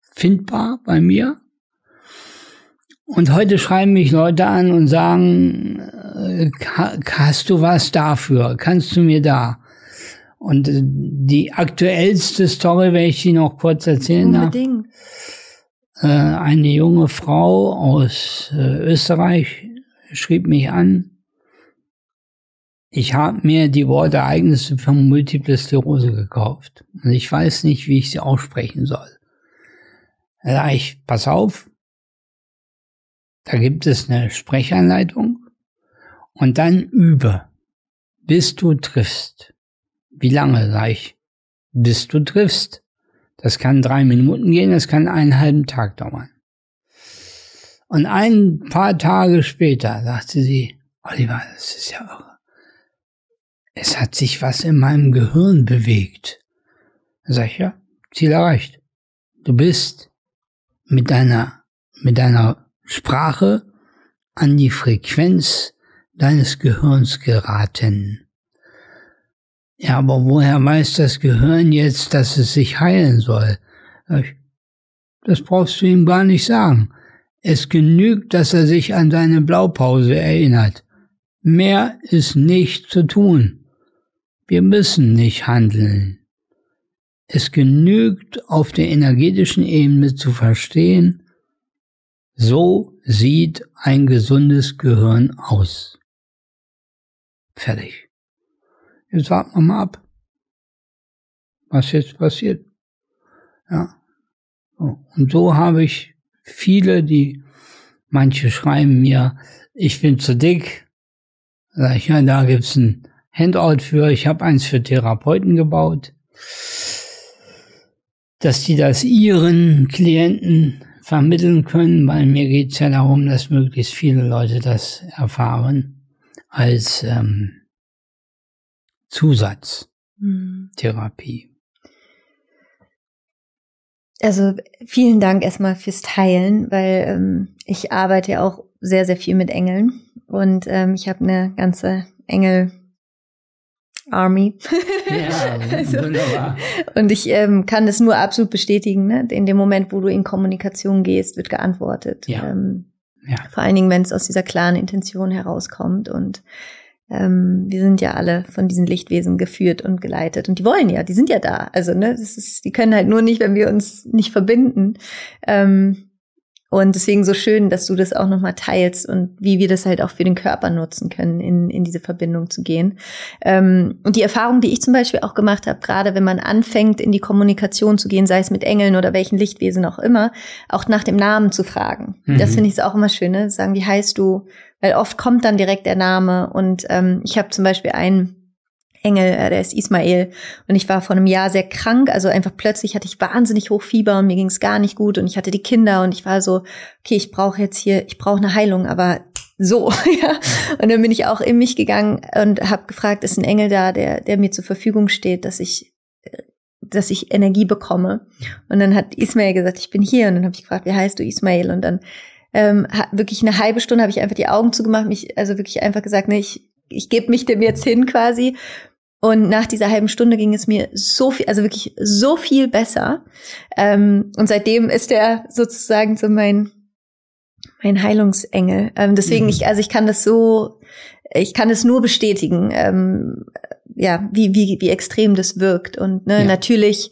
findbar bei mir. Und heute schreiben mich Leute an und sagen, äh, hast du was dafür? Kannst du mir da? Und äh, die aktuellste Story, wenn ich die noch kurz erzählen Unbedingt. darf. Äh, eine junge Frau aus Österreich schrieb mich an. Ich habe mir die Wortereignisse für Multiple Sklerose gekauft. Und ich weiß nicht, wie ich sie aussprechen soll. Da sag ich, pass auf, da gibt es eine Sprechanleitung und dann übe, bis du triffst. Wie lange, sag ich, bis du triffst. Das kann drei Minuten gehen, das kann einen halben Tag dauern. Und ein paar Tage später sagte sie, Oliver, das ist ja irre. Es hat sich was in meinem Gehirn bewegt. Sag ich, ja, Ziel erreicht. Du bist mit deiner, mit deiner Sprache an die Frequenz deines Gehirns geraten. Ja, aber woher weiß das Gehirn jetzt, dass es sich heilen soll? Das brauchst du ihm gar nicht sagen. Es genügt, dass er sich an seine Blaupause erinnert. Mehr ist nicht zu tun. Wir müssen nicht handeln. Es genügt auf der energetischen Ebene zu verstehen, so sieht ein gesundes Gehirn aus. Fertig. Jetzt warten wir mal ab, was jetzt passiert. Ja. Und so habe ich viele, die manche schreiben mir, ich bin zu dick. Sag ja, da gibt's ein Handout für. Ich habe eins für Therapeuten gebaut dass die das ihren Klienten vermitteln können, weil mir geht's ja darum, dass möglichst viele Leute das erfahren als ähm, Zusatztherapie. Also vielen Dank erstmal fürs Teilen, weil ähm, ich arbeite ja auch sehr, sehr viel mit Engeln und ähm, ich habe eine ganze Engel Army. Ja, also, wunderbar. Und ich ähm, kann das nur absolut bestätigen. Ne? In dem Moment, wo du in Kommunikation gehst, wird geantwortet. Ja. Ähm, ja. Vor allen Dingen, wenn es aus dieser klaren Intention herauskommt. Und ähm, wir sind ja alle von diesen Lichtwesen geführt und geleitet. Und die wollen ja, die sind ja da. Also, ne, das ist, die können halt nur nicht, wenn wir uns nicht verbinden. Ähm, und deswegen so schön, dass du das auch nochmal teilst und wie wir das halt auch für den Körper nutzen können, in, in diese Verbindung zu gehen. Ähm, und die Erfahrung, die ich zum Beispiel auch gemacht habe, gerade wenn man anfängt, in die Kommunikation zu gehen, sei es mit Engeln oder welchen Lichtwesen auch immer, auch nach dem Namen zu fragen. Mhm. Das finde ich auch immer schön, ne? Sagen, wie heißt du? Weil oft kommt dann direkt der Name. Und ähm, ich habe zum Beispiel einen Engel, äh, der ist Ismael. Und ich war vor einem Jahr sehr krank, also einfach plötzlich hatte ich wahnsinnig hoch Fieber und mir ging es gar nicht gut und ich hatte die Kinder und ich war so, okay, ich brauche jetzt hier, ich brauche eine Heilung, aber so, ja. Und dann bin ich auch in mich gegangen und habe gefragt, ist ein Engel da, der, der mir zur Verfügung steht, dass ich dass ich Energie bekomme. Und dann hat Ismael gesagt, ich bin hier. Und dann habe ich gefragt, wie heißt du Ismael? Und dann ähm, wirklich eine halbe Stunde habe ich einfach die Augen zugemacht, mich also wirklich einfach gesagt, ne, ich ich gebe mich dem jetzt hin quasi. Und nach dieser halben Stunde ging es mir so viel, also wirklich so viel besser. Ähm, und seitdem ist er sozusagen so mein, mein Heilungsengel. Ähm, deswegen, mhm. ich, also ich kann das so, ich kann es nur bestätigen, ähm, ja, wie, wie, wie extrem das wirkt. Und ne, ja. natürlich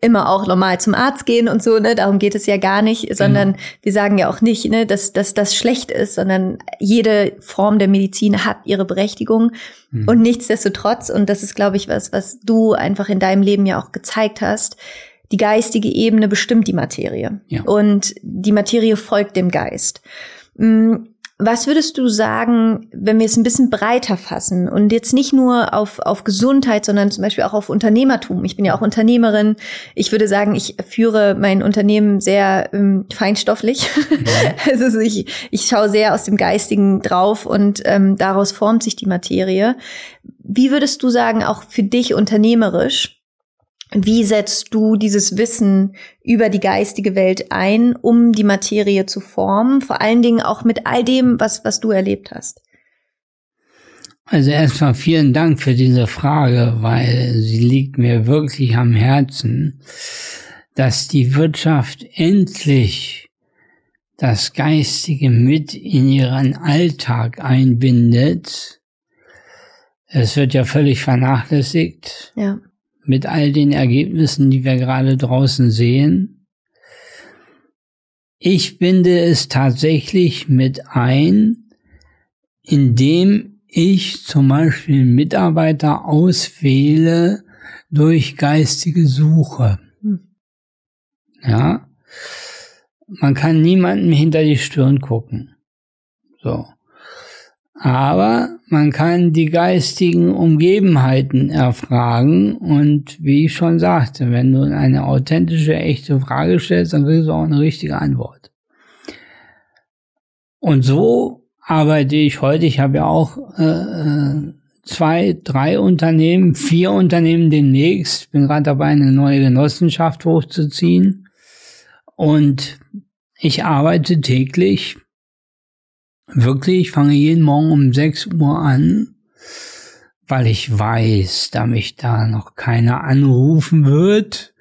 immer auch normal zum Arzt gehen und so, ne? Darum geht es ja gar nicht, sondern genau. wir sagen ja auch nicht, ne, dass, dass das schlecht ist, sondern jede Form der Medizin hat ihre Berechtigung. Mhm. Und nichtsdestotrotz, und das ist, glaube ich, was, was du einfach in deinem Leben ja auch gezeigt hast, die geistige Ebene bestimmt die Materie. Ja. Und die Materie folgt dem Geist. Mm, was würdest du sagen, wenn wir es ein bisschen breiter fassen und jetzt nicht nur auf, auf Gesundheit, sondern zum Beispiel auch auf Unternehmertum? Ich bin ja auch Unternehmerin. Ich würde sagen, ich führe mein Unternehmen sehr ähm, feinstofflich. Ja. also ich, ich schaue sehr aus dem Geistigen drauf und ähm, daraus formt sich die Materie. Wie würdest du sagen, auch für dich unternehmerisch, wie setzt du dieses Wissen über die geistige Welt ein, um die Materie zu formen? Vor allen Dingen auch mit all dem, was, was du erlebt hast. Also erstmal vielen Dank für diese Frage, weil sie liegt mir wirklich am Herzen, dass die Wirtschaft endlich das Geistige mit in ihren Alltag einbindet. Es wird ja völlig vernachlässigt. Ja mit all den Ergebnissen, die wir gerade draußen sehen. Ich binde es tatsächlich mit ein, indem ich zum Beispiel Mitarbeiter auswähle durch geistige Suche. Hm. Ja. Man kann niemandem hinter die Stirn gucken. So. Aber man kann die geistigen Umgebenheiten erfragen und wie ich schon sagte, wenn du eine authentische, echte Frage stellst, dann kriegst du auch eine richtige Antwort. Und so arbeite ich heute. Ich habe ja auch äh, äh zwei, drei Unternehmen, vier Unternehmen demnächst. Bin gerade dabei, eine neue Genossenschaft hochzuziehen. Und ich arbeite täglich Wirklich, ich fange jeden Morgen um 6 Uhr an, weil ich weiß, da mich da noch keiner anrufen wird.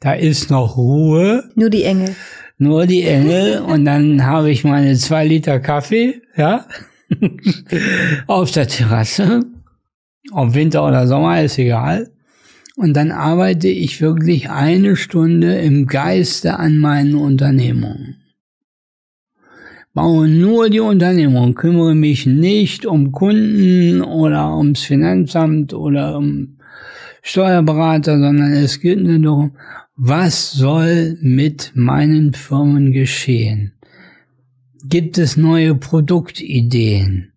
Da ist noch Ruhe. Nur die Engel. Nur die Engel. und dann habe ich meine zwei Liter Kaffee, ja, auf der Terrasse. Ob Winter oder Sommer, ist egal. Und dann arbeite ich wirklich eine Stunde im Geiste an meinen Unternehmungen baue nur die Unternehmung, kümmere mich nicht um Kunden oder ums Finanzamt oder um Steuerberater, sondern es geht nur darum, was soll mit meinen Firmen geschehen? Gibt es neue Produktideen?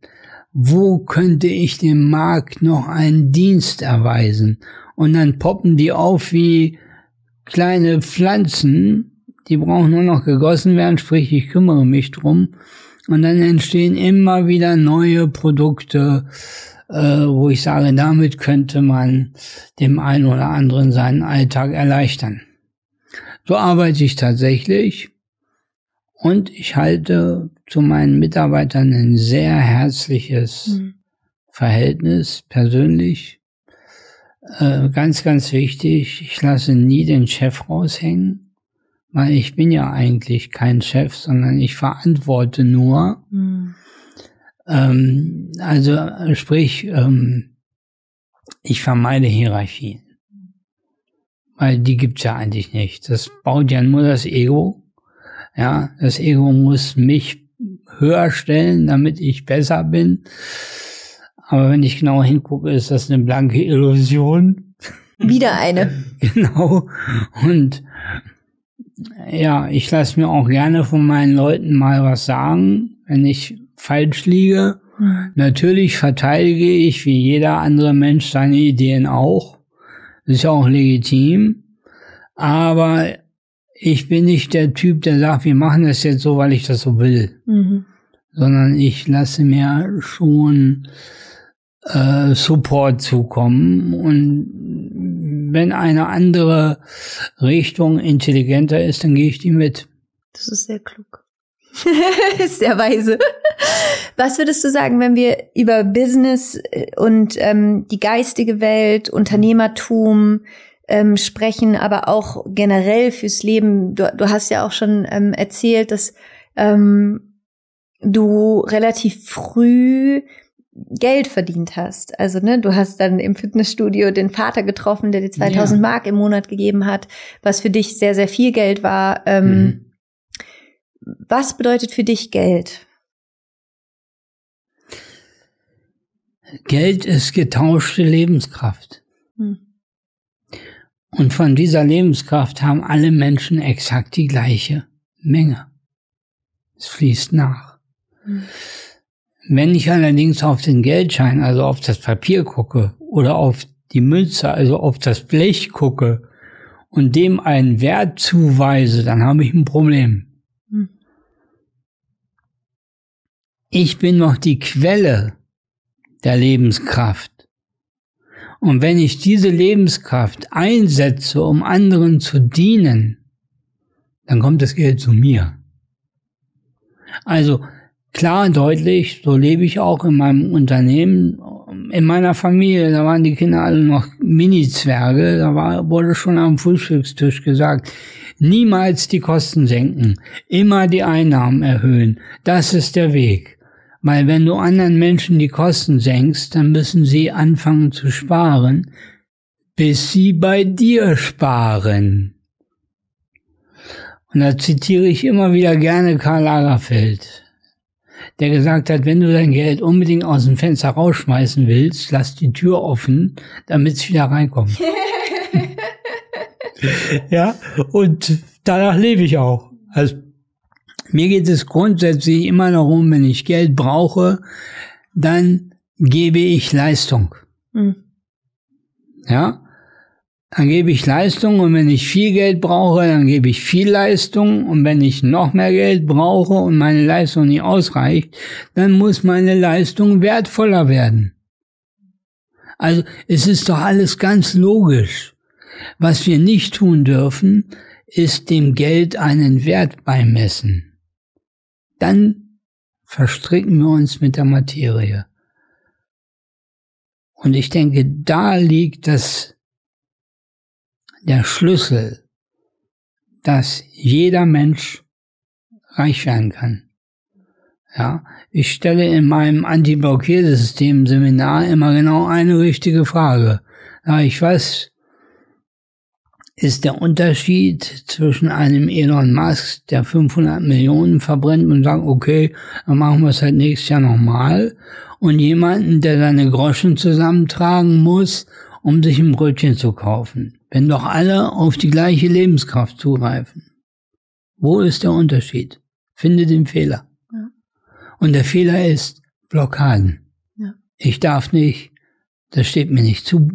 Wo könnte ich dem Markt noch einen Dienst erweisen? Und dann poppen die auf wie kleine Pflanzen die brauchen nur noch gegossen werden, sprich ich kümmere mich drum. Und dann entstehen immer wieder neue Produkte, äh, wo ich sage, damit könnte man dem einen oder anderen seinen Alltag erleichtern. So arbeite ich tatsächlich und ich halte zu meinen Mitarbeitern ein sehr herzliches mhm. Verhältnis persönlich. Äh, ganz, ganz wichtig, ich lasse nie den Chef raushängen weil ich bin ja eigentlich kein Chef, sondern ich verantworte nur. Mhm. Ähm, also sprich, ähm, ich vermeide Hierarchien. Weil die gibt's ja eigentlich nicht. Das baut ja nur das Ego. Ja, das Ego muss mich höher stellen, damit ich besser bin. Aber wenn ich genau hingucke, ist das eine blanke Illusion. Wieder eine. genau. Und ja, ich lasse mir auch gerne von meinen Leuten mal was sagen, wenn ich falsch liege. Mhm. Natürlich verteidige ich wie jeder andere Mensch seine Ideen auch. Das ist ja auch legitim. Aber ich bin nicht der Typ, der sagt, wir machen das jetzt so, weil ich das so will. Mhm. Sondern ich lasse mir schon äh, Support zukommen und wenn eine andere Richtung intelligenter ist, dann gehe ich die mit. Das ist sehr klug. ist sehr weise. Was würdest du sagen, wenn wir über Business äh, und ähm, die geistige Welt, Unternehmertum ähm, sprechen, aber auch generell fürs Leben? Du, du hast ja auch schon ähm, erzählt, dass ähm, du relativ früh Geld verdient hast. Also, ne, du hast dann im Fitnessstudio den Vater getroffen, der dir 2000 ja. Mark im Monat gegeben hat, was für dich sehr, sehr viel Geld war. Ähm, mhm. Was bedeutet für dich Geld? Geld ist getauschte Lebenskraft. Hm. Und von dieser Lebenskraft haben alle Menschen exakt die gleiche Menge. Es fließt nach. Hm. Wenn ich allerdings auf den Geldschein, also auf das Papier gucke oder auf die Münze, also auf das Blech gucke und dem einen Wert zuweise, dann habe ich ein Problem. Hm. Ich bin noch die Quelle der Lebenskraft. Und wenn ich diese Lebenskraft einsetze, um anderen zu dienen, dann kommt das Geld zu mir. Also klar, deutlich, so lebe ich auch in meinem Unternehmen, in meiner Familie, da waren die Kinder alle noch Mini-Zwerge, da war, wurde schon am Frühstückstisch gesagt, niemals die Kosten senken, immer die Einnahmen erhöhen, das ist der Weg. Weil wenn du anderen Menschen die Kosten senkst, dann müssen sie anfangen zu sparen, bis sie bei dir sparen. Und da zitiere ich immer wieder gerne Karl Lagerfeld, der gesagt hat, wenn du dein Geld unbedingt aus dem Fenster rausschmeißen willst, lass die Tür offen, damit es wieder reinkommt. ja, und danach lebe ich auch. Also mir geht es grundsätzlich immer darum, wenn ich Geld brauche, dann gebe ich Leistung. Mhm. Ja? Dann gebe ich Leistung und wenn ich viel Geld brauche, dann gebe ich viel Leistung und wenn ich noch mehr Geld brauche und meine Leistung nicht ausreicht, dann muss meine Leistung wertvoller werden. Also es ist doch alles ganz logisch. Was wir nicht tun dürfen, ist dem Geld einen Wert beimessen dann verstricken wir uns mit der Materie. Und ich denke, da liegt das, der Schlüssel, dass jeder Mensch reich werden kann. Ja, ich stelle in meinem Anti-Blockiersystem Seminar immer genau eine richtige Frage. Ja, ich weiß, ist der Unterschied zwischen einem Elon Musk, der 500 Millionen verbrennt und sagt, okay, dann machen wir es halt nächstes Jahr nochmal, und jemanden, der seine Groschen zusammentragen muss, um sich ein Brötchen zu kaufen. Wenn doch alle auf die gleiche Lebenskraft zugreifen. Wo ist der Unterschied? Finde den Fehler. Ja. Und der Fehler ist Blockaden. Ja. Ich darf nicht, das steht mir nicht zu,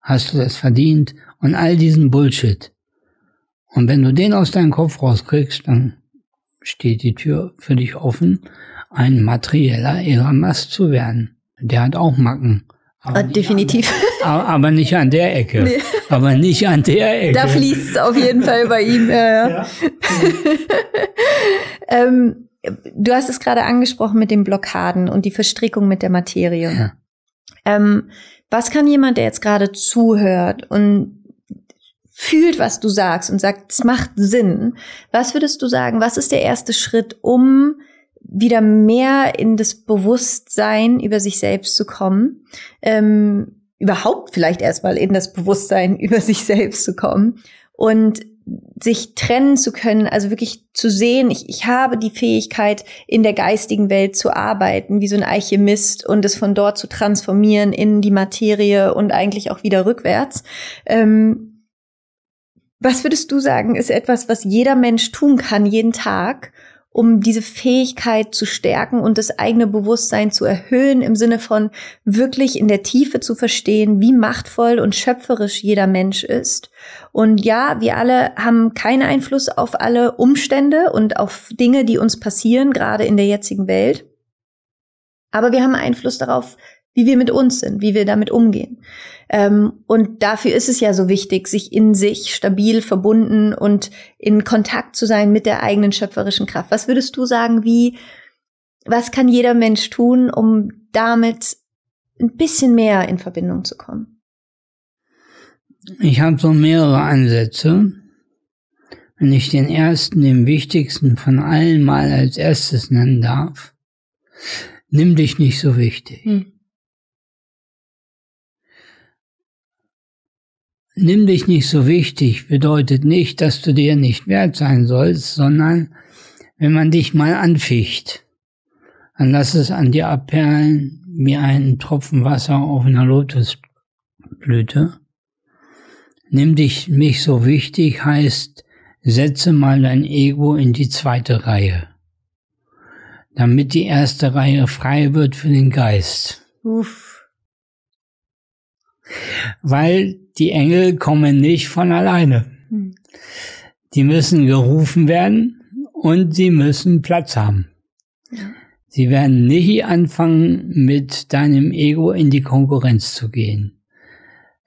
hast du das verdient und all diesen Bullshit. Und wenn du den aus deinem Kopf rauskriegst, dann steht die Tür für dich offen, ein materieller Musk zu werden. Der hat auch Macken. Aber Definitiv. An, aber nicht an der Ecke. Nee. Aber nicht an der Ecke. Da fließt es auf jeden Fall bei ihm. Ja, ja. ähm, du hast es gerade angesprochen mit den Blockaden und die Verstrickung mit der Materie. Ja. Ähm, was kann jemand, der jetzt gerade zuhört und fühlt, was du sagst und sagt, es macht Sinn, was würdest du sagen, was ist der erste Schritt, um wieder mehr in das Bewusstsein über sich selbst zu kommen, ähm, überhaupt vielleicht erstmal in das Bewusstsein über sich selbst zu kommen und sich trennen zu können, also wirklich zu sehen, ich, ich habe die Fähigkeit, in der geistigen Welt zu arbeiten, wie so ein Alchemist und es von dort zu transformieren in die Materie und eigentlich auch wieder rückwärts. Ähm, was würdest du sagen, ist etwas, was jeder Mensch tun kann, jeden Tag, um diese Fähigkeit zu stärken und das eigene Bewusstsein zu erhöhen, im Sinne von wirklich in der Tiefe zu verstehen, wie machtvoll und schöpferisch jeder Mensch ist. Und ja, wir alle haben keinen Einfluss auf alle Umstände und auf Dinge, die uns passieren, gerade in der jetzigen Welt. Aber wir haben Einfluss darauf, wie wir mit uns sind, wie wir damit umgehen. Ähm, und dafür ist es ja so wichtig, sich in sich stabil verbunden und in Kontakt zu sein mit der eigenen schöpferischen Kraft. Was würdest du sagen, wie, was kann jeder Mensch tun, um damit ein bisschen mehr in Verbindung zu kommen? Ich habe so mehrere Ansätze. Wenn ich den ersten, den wichtigsten von allen mal als erstes nennen darf, nimm dich nicht so wichtig. Hm. Nimm dich nicht so wichtig bedeutet nicht, dass du dir nicht wert sein sollst, sondern wenn man dich mal anficht, dann lass es an dir abperlen wie ein Tropfen Wasser auf einer Lotusblüte. Nimm dich nicht so wichtig heißt, setze mal dein Ego in die zweite Reihe, damit die erste Reihe frei wird für den Geist. Uff. Weil die Engel kommen nicht von alleine. Hm. Die müssen gerufen werden und sie müssen Platz haben. Ja. Sie werden nicht anfangen, mit deinem Ego in die Konkurrenz zu gehen.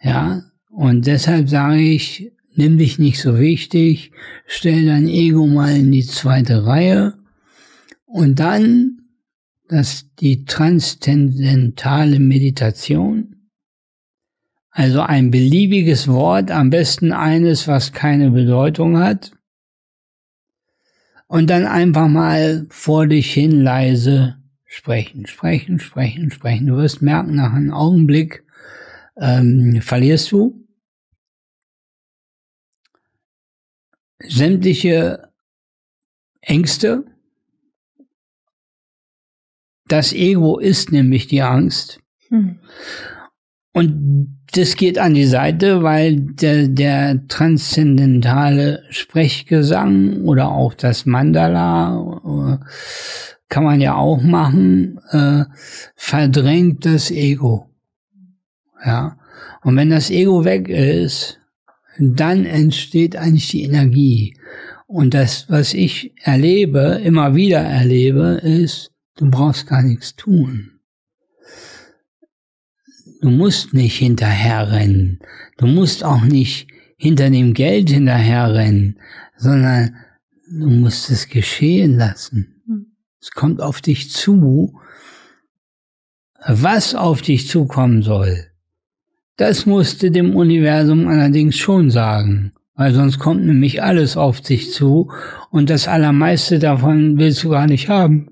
Ja, und deshalb sage ich, nimm dich nicht so wichtig, stell dein Ego mal in die zweite Reihe und dann, dass die transzendentale Meditation, also ein beliebiges Wort, am besten eines, was keine Bedeutung hat, und dann einfach mal vor dich hin leise sprechen, sprechen, sprechen, sprechen. Du wirst merken, nach einem Augenblick ähm, verlierst du sämtliche Ängste. Das Ego ist nämlich die Angst. Hm. Und das geht an die Seite, weil der, der transzendentale Sprechgesang oder auch das Mandala äh, kann man ja auch machen, äh, verdrängt das Ego. Ja. Und wenn das Ego weg ist, dann entsteht eigentlich die Energie. Und das, was ich erlebe, immer wieder erlebe, ist, du brauchst gar nichts tun. Du musst nicht hinterherrennen. Du musst auch nicht hinter dem Geld hinterherrennen, sondern du musst es geschehen lassen. Hm. Es kommt auf dich zu. Was auf dich zukommen soll, das musste dem Universum allerdings schon sagen, weil sonst kommt nämlich alles auf dich zu und das Allermeiste davon willst du gar nicht haben.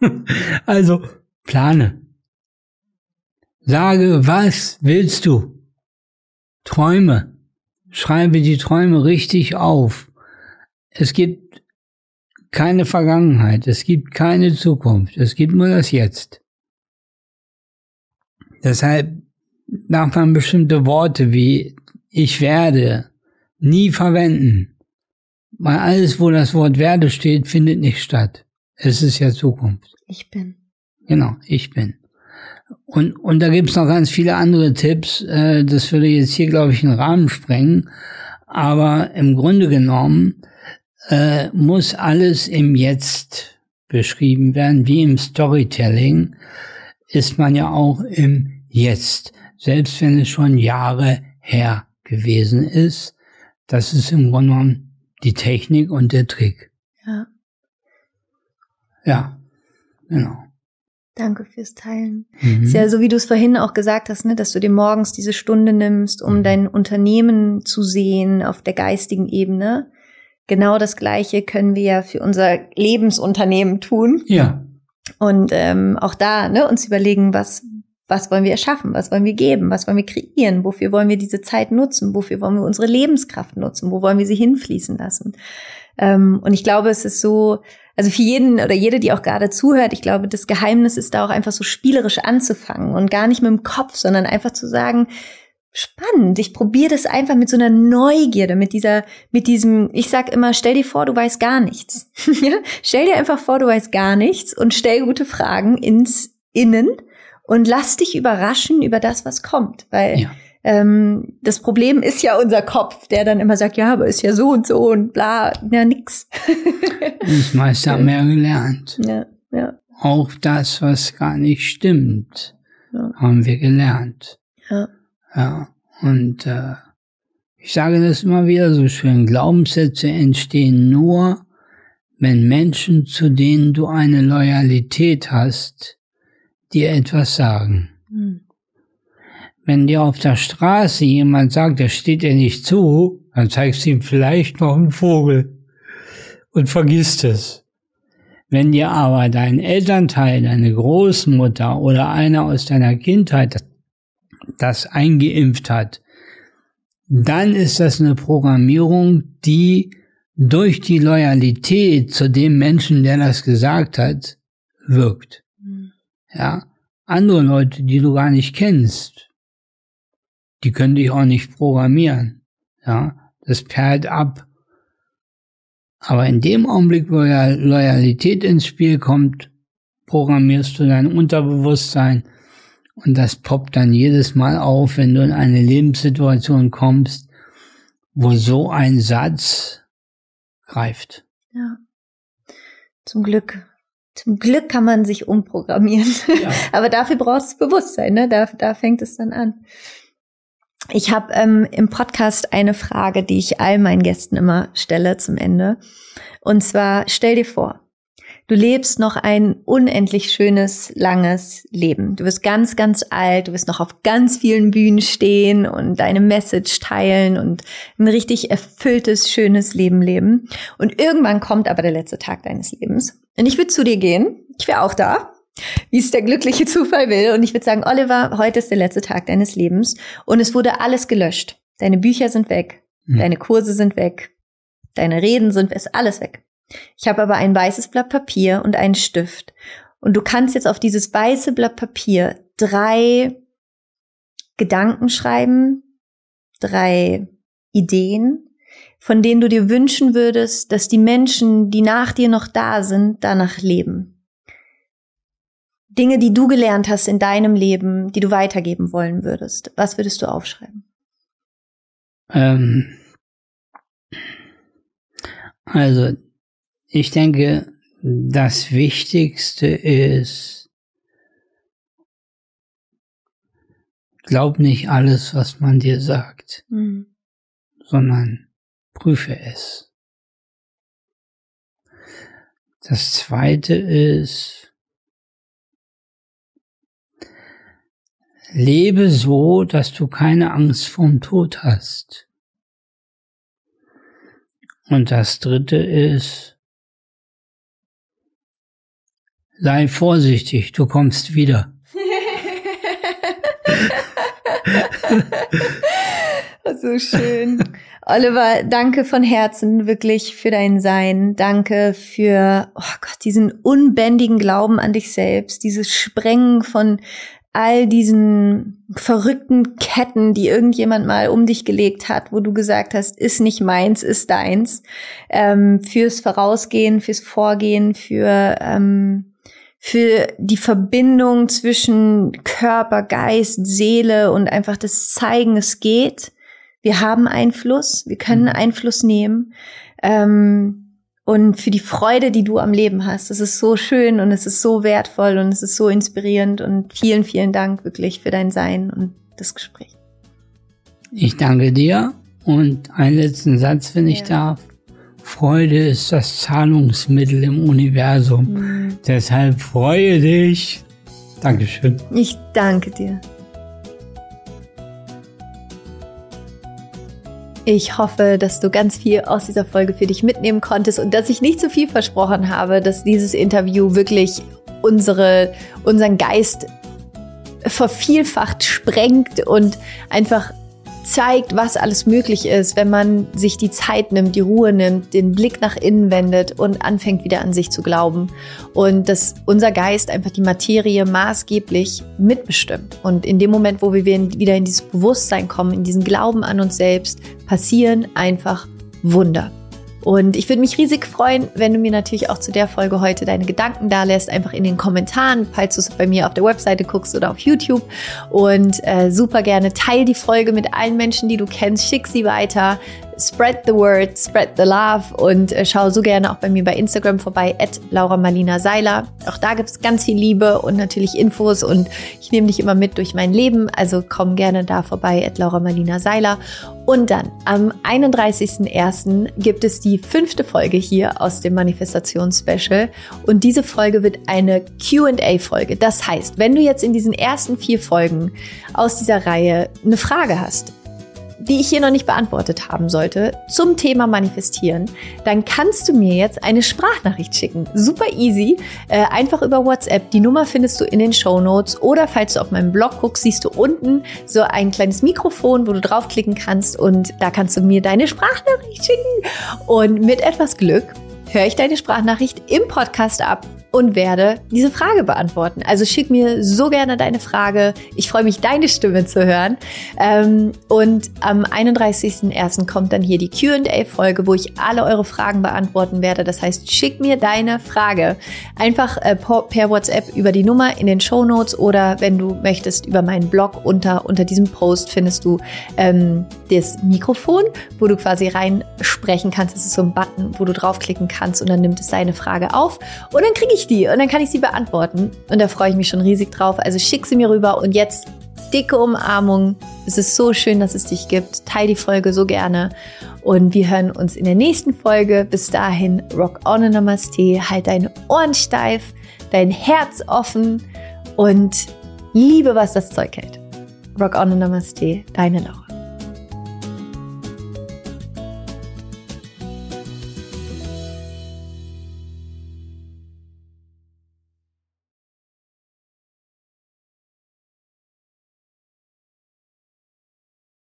also plane. Sage, was willst du? Träume. Schreibe die Träume richtig auf. Es gibt keine Vergangenheit, es gibt keine Zukunft, es gibt nur das Jetzt. Deshalb darf man bestimmte Worte wie ich werde nie verwenden. Weil alles, wo das Wort werde steht, findet nicht statt. Es ist ja Zukunft. Ich bin. Genau, ich bin. Und, und da gibt's noch ganz viele andere Tipps. Äh, das würde jetzt hier, glaube ich, einen Rahmen sprengen. Aber im Grunde genommen äh, muss alles im Jetzt beschrieben werden. Wie im Storytelling ist man ja auch im Jetzt. Selbst wenn es schon Jahre her gewesen ist. Das ist im Grunde genommen die Technik und der Trick. Ja. Ja, genau. Danke fürs Teilen. Mhm. Ist ja so, wie du es vorhin auch gesagt hast, ne, dass du dir morgens diese Stunde nimmst, um mhm. dein Unternehmen zu sehen auf der geistigen Ebene. Genau das Gleiche können wir ja für unser Lebensunternehmen tun. Ja. Und ähm, auch da ne, uns überlegen, was, was wollen wir erschaffen, was wollen wir geben, was wollen wir kreieren, wofür wollen wir diese Zeit nutzen, wofür wollen wir unsere Lebenskraft nutzen, wo wollen wir sie hinfließen lassen. Ähm, und ich glaube, es ist so, also für jeden oder jede, die auch gerade zuhört, ich glaube, das Geheimnis ist da auch einfach so spielerisch anzufangen und gar nicht mit dem Kopf, sondern einfach zu sagen, spannend, ich probiere das einfach mit so einer Neugierde, mit dieser, mit diesem, ich sag immer, stell dir vor, du weißt gar nichts. stell dir einfach vor, du weißt gar nichts und stell gute Fragen ins Innen und lass dich überraschen über das, was kommt, weil ja ähm, das Problem ist ja unser Kopf, der dann immer sagt, ja, aber ist ja so und so und bla, ja, nix. das meiste haben wir ja gelernt. Ja, ja. Auch das, was gar nicht stimmt, ja. haben wir gelernt. Ja. Ja, und äh, ich sage das immer wieder so schön, Glaubenssätze entstehen nur, wenn Menschen, zu denen du eine Loyalität hast, dir etwas sagen. Mhm. Wenn dir auf der Straße jemand sagt, das steht dir nicht zu, dann zeigst du ihm vielleicht noch einen Vogel und vergisst es. Wenn dir aber dein Elternteil, deine Großmutter oder einer aus deiner Kindheit das eingeimpft hat, dann ist das eine Programmierung, die durch die Loyalität zu dem Menschen, der das gesagt hat, wirkt. Mhm. Ja, andere Leute, die du gar nicht kennst, die können dich auch nicht programmieren. Ja, das perlt ab. Aber in dem Augenblick, wo ja Loyalität ins Spiel kommt, programmierst du dein Unterbewusstsein und das poppt dann jedes Mal auf, wenn du in eine Lebenssituation kommst, wo so ein Satz greift. Ja. Zum Glück. Zum Glück kann man sich umprogrammieren. Ja. Aber dafür brauchst du Bewusstsein, ne? Da, da fängt es dann an. Ich habe ähm, im Podcast eine Frage, die ich all meinen Gästen immer stelle zum Ende. Und zwar, stell dir vor, du lebst noch ein unendlich schönes, langes Leben. Du wirst ganz, ganz alt, du wirst noch auf ganz vielen Bühnen stehen und deine Message teilen und ein richtig erfülltes, schönes Leben leben. Und irgendwann kommt aber der letzte Tag deines Lebens. Und ich würde zu dir gehen. Ich wäre auch da wie es der glückliche Zufall will. Und ich würde sagen, Oliver, heute ist der letzte Tag deines Lebens und es wurde alles gelöscht. Deine Bücher sind weg, mhm. deine Kurse sind weg, deine Reden sind, ist alles weg. Ich habe aber ein weißes Blatt Papier und einen Stift. Und du kannst jetzt auf dieses weiße Blatt Papier drei Gedanken schreiben, drei Ideen, von denen du dir wünschen würdest, dass die Menschen, die nach dir noch da sind, danach leben. Dinge, die du gelernt hast in deinem Leben, die du weitergeben wollen würdest? Was würdest du aufschreiben? Ähm, also, ich denke, das Wichtigste ist, glaub nicht alles, was man dir sagt, mhm. sondern prüfe es. Das zweite ist, Lebe so, dass du keine Angst vorm Tod hast. Und das dritte ist, sei vorsichtig, du kommst wieder. so schön. Oliver, danke von Herzen wirklich für dein Sein. Danke für oh Gott, diesen unbändigen Glauben an dich selbst, dieses Sprengen von all diesen verrückten Ketten, die irgendjemand mal um dich gelegt hat, wo du gesagt hast, ist nicht meins, ist deins, ähm, fürs Vorausgehen, fürs Vorgehen, für ähm, für die Verbindung zwischen Körper, Geist, Seele und einfach das Zeigen, es geht. Wir haben Einfluss, wir können mhm. Einfluss nehmen. Ähm, und für die Freude, die du am Leben hast. Es ist so schön und es ist so wertvoll und es ist so inspirierend und vielen, vielen Dank wirklich für dein Sein und das Gespräch. Ich danke dir und einen letzten Satz, wenn ich ja. darf. Freude ist das Zahlungsmittel im Universum. Mhm. Deshalb freue dich. Dankeschön. Ich danke dir. Ich hoffe, dass du ganz viel aus dieser Folge für dich mitnehmen konntest und dass ich nicht zu viel versprochen habe, dass dieses Interview wirklich unsere, unseren Geist vervielfacht sprengt und einfach zeigt, was alles möglich ist, wenn man sich die Zeit nimmt, die Ruhe nimmt, den Blick nach innen wendet und anfängt wieder an sich zu glauben. Und dass unser Geist einfach die Materie maßgeblich mitbestimmt. Und in dem Moment, wo wir wieder in dieses Bewusstsein kommen, in diesen Glauben an uns selbst, passieren einfach Wunder. Und ich würde mich riesig freuen, wenn du mir natürlich auch zu der Folge heute deine Gedanken da lässt, einfach in den Kommentaren, falls du es bei mir auf der Webseite guckst oder auf YouTube. Und äh, super gerne teil die Folge mit allen Menschen, die du kennst, schick sie weiter spread the word, spread the love und äh, schau so gerne auch bei mir bei Instagram vorbei, at Laura Marlina Seiler. Auch da gibt es ganz viel Liebe und natürlich Infos und ich nehme dich immer mit durch mein Leben, also komm gerne da vorbei, at Laura Marlina Seiler. Und dann am 31.01. gibt es die fünfte Folge hier aus dem Manifestations-Special und diese Folge wird eine Q&A-Folge. Das heißt, wenn du jetzt in diesen ersten vier Folgen aus dieser Reihe eine Frage hast, die ich hier noch nicht beantwortet haben sollte, zum Thema Manifestieren, dann kannst du mir jetzt eine Sprachnachricht schicken. Super easy. Äh, einfach über WhatsApp. Die Nummer findest du in den Show Notes oder falls du auf meinem Blog guckst, siehst du unten so ein kleines Mikrofon, wo du draufklicken kannst und da kannst du mir deine Sprachnachricht schicken. Und mit etwas Glück höre ich deine Sprachnachricht im Podcast ab und werde diese Frage beantworten. Also schick mir so gerne deine Frage. Ich freue mich, deine Stimme zu hören. Ähm, und am 31.01. kommt dann hier die QA-Folge, wo ich alle eure Fragen beantworten werde. Das heißt, schick mir deine Frage einfach äh, per WhatsApp über die Nummer in den Show Notes oder wenn du möchtest, über meinen Blog unter, unter diesem Post findest du ähm, das Mikrofon, wo du quasi reinsprechen kannst. Das ist so ein Button, wo du draufklicken kannst und dann nimmt es deine Frage auf. Und dann kriege ich die und dann kann ich sie beantworten. Und da freue ich mich schon riesig drauf. Also schick sie mir rüber und jetzt dicke Umarmung. Es ist so schön, dass es dich gibt. Teil die Folge so gerne. Und wir hören uns in der nächsten Folge. Bis dahin, rock on and Namaste. Halt deine Ohren steif, dein Herz offen und liebe, was das Zeug hält. Rock on and Namaste, deine Laura.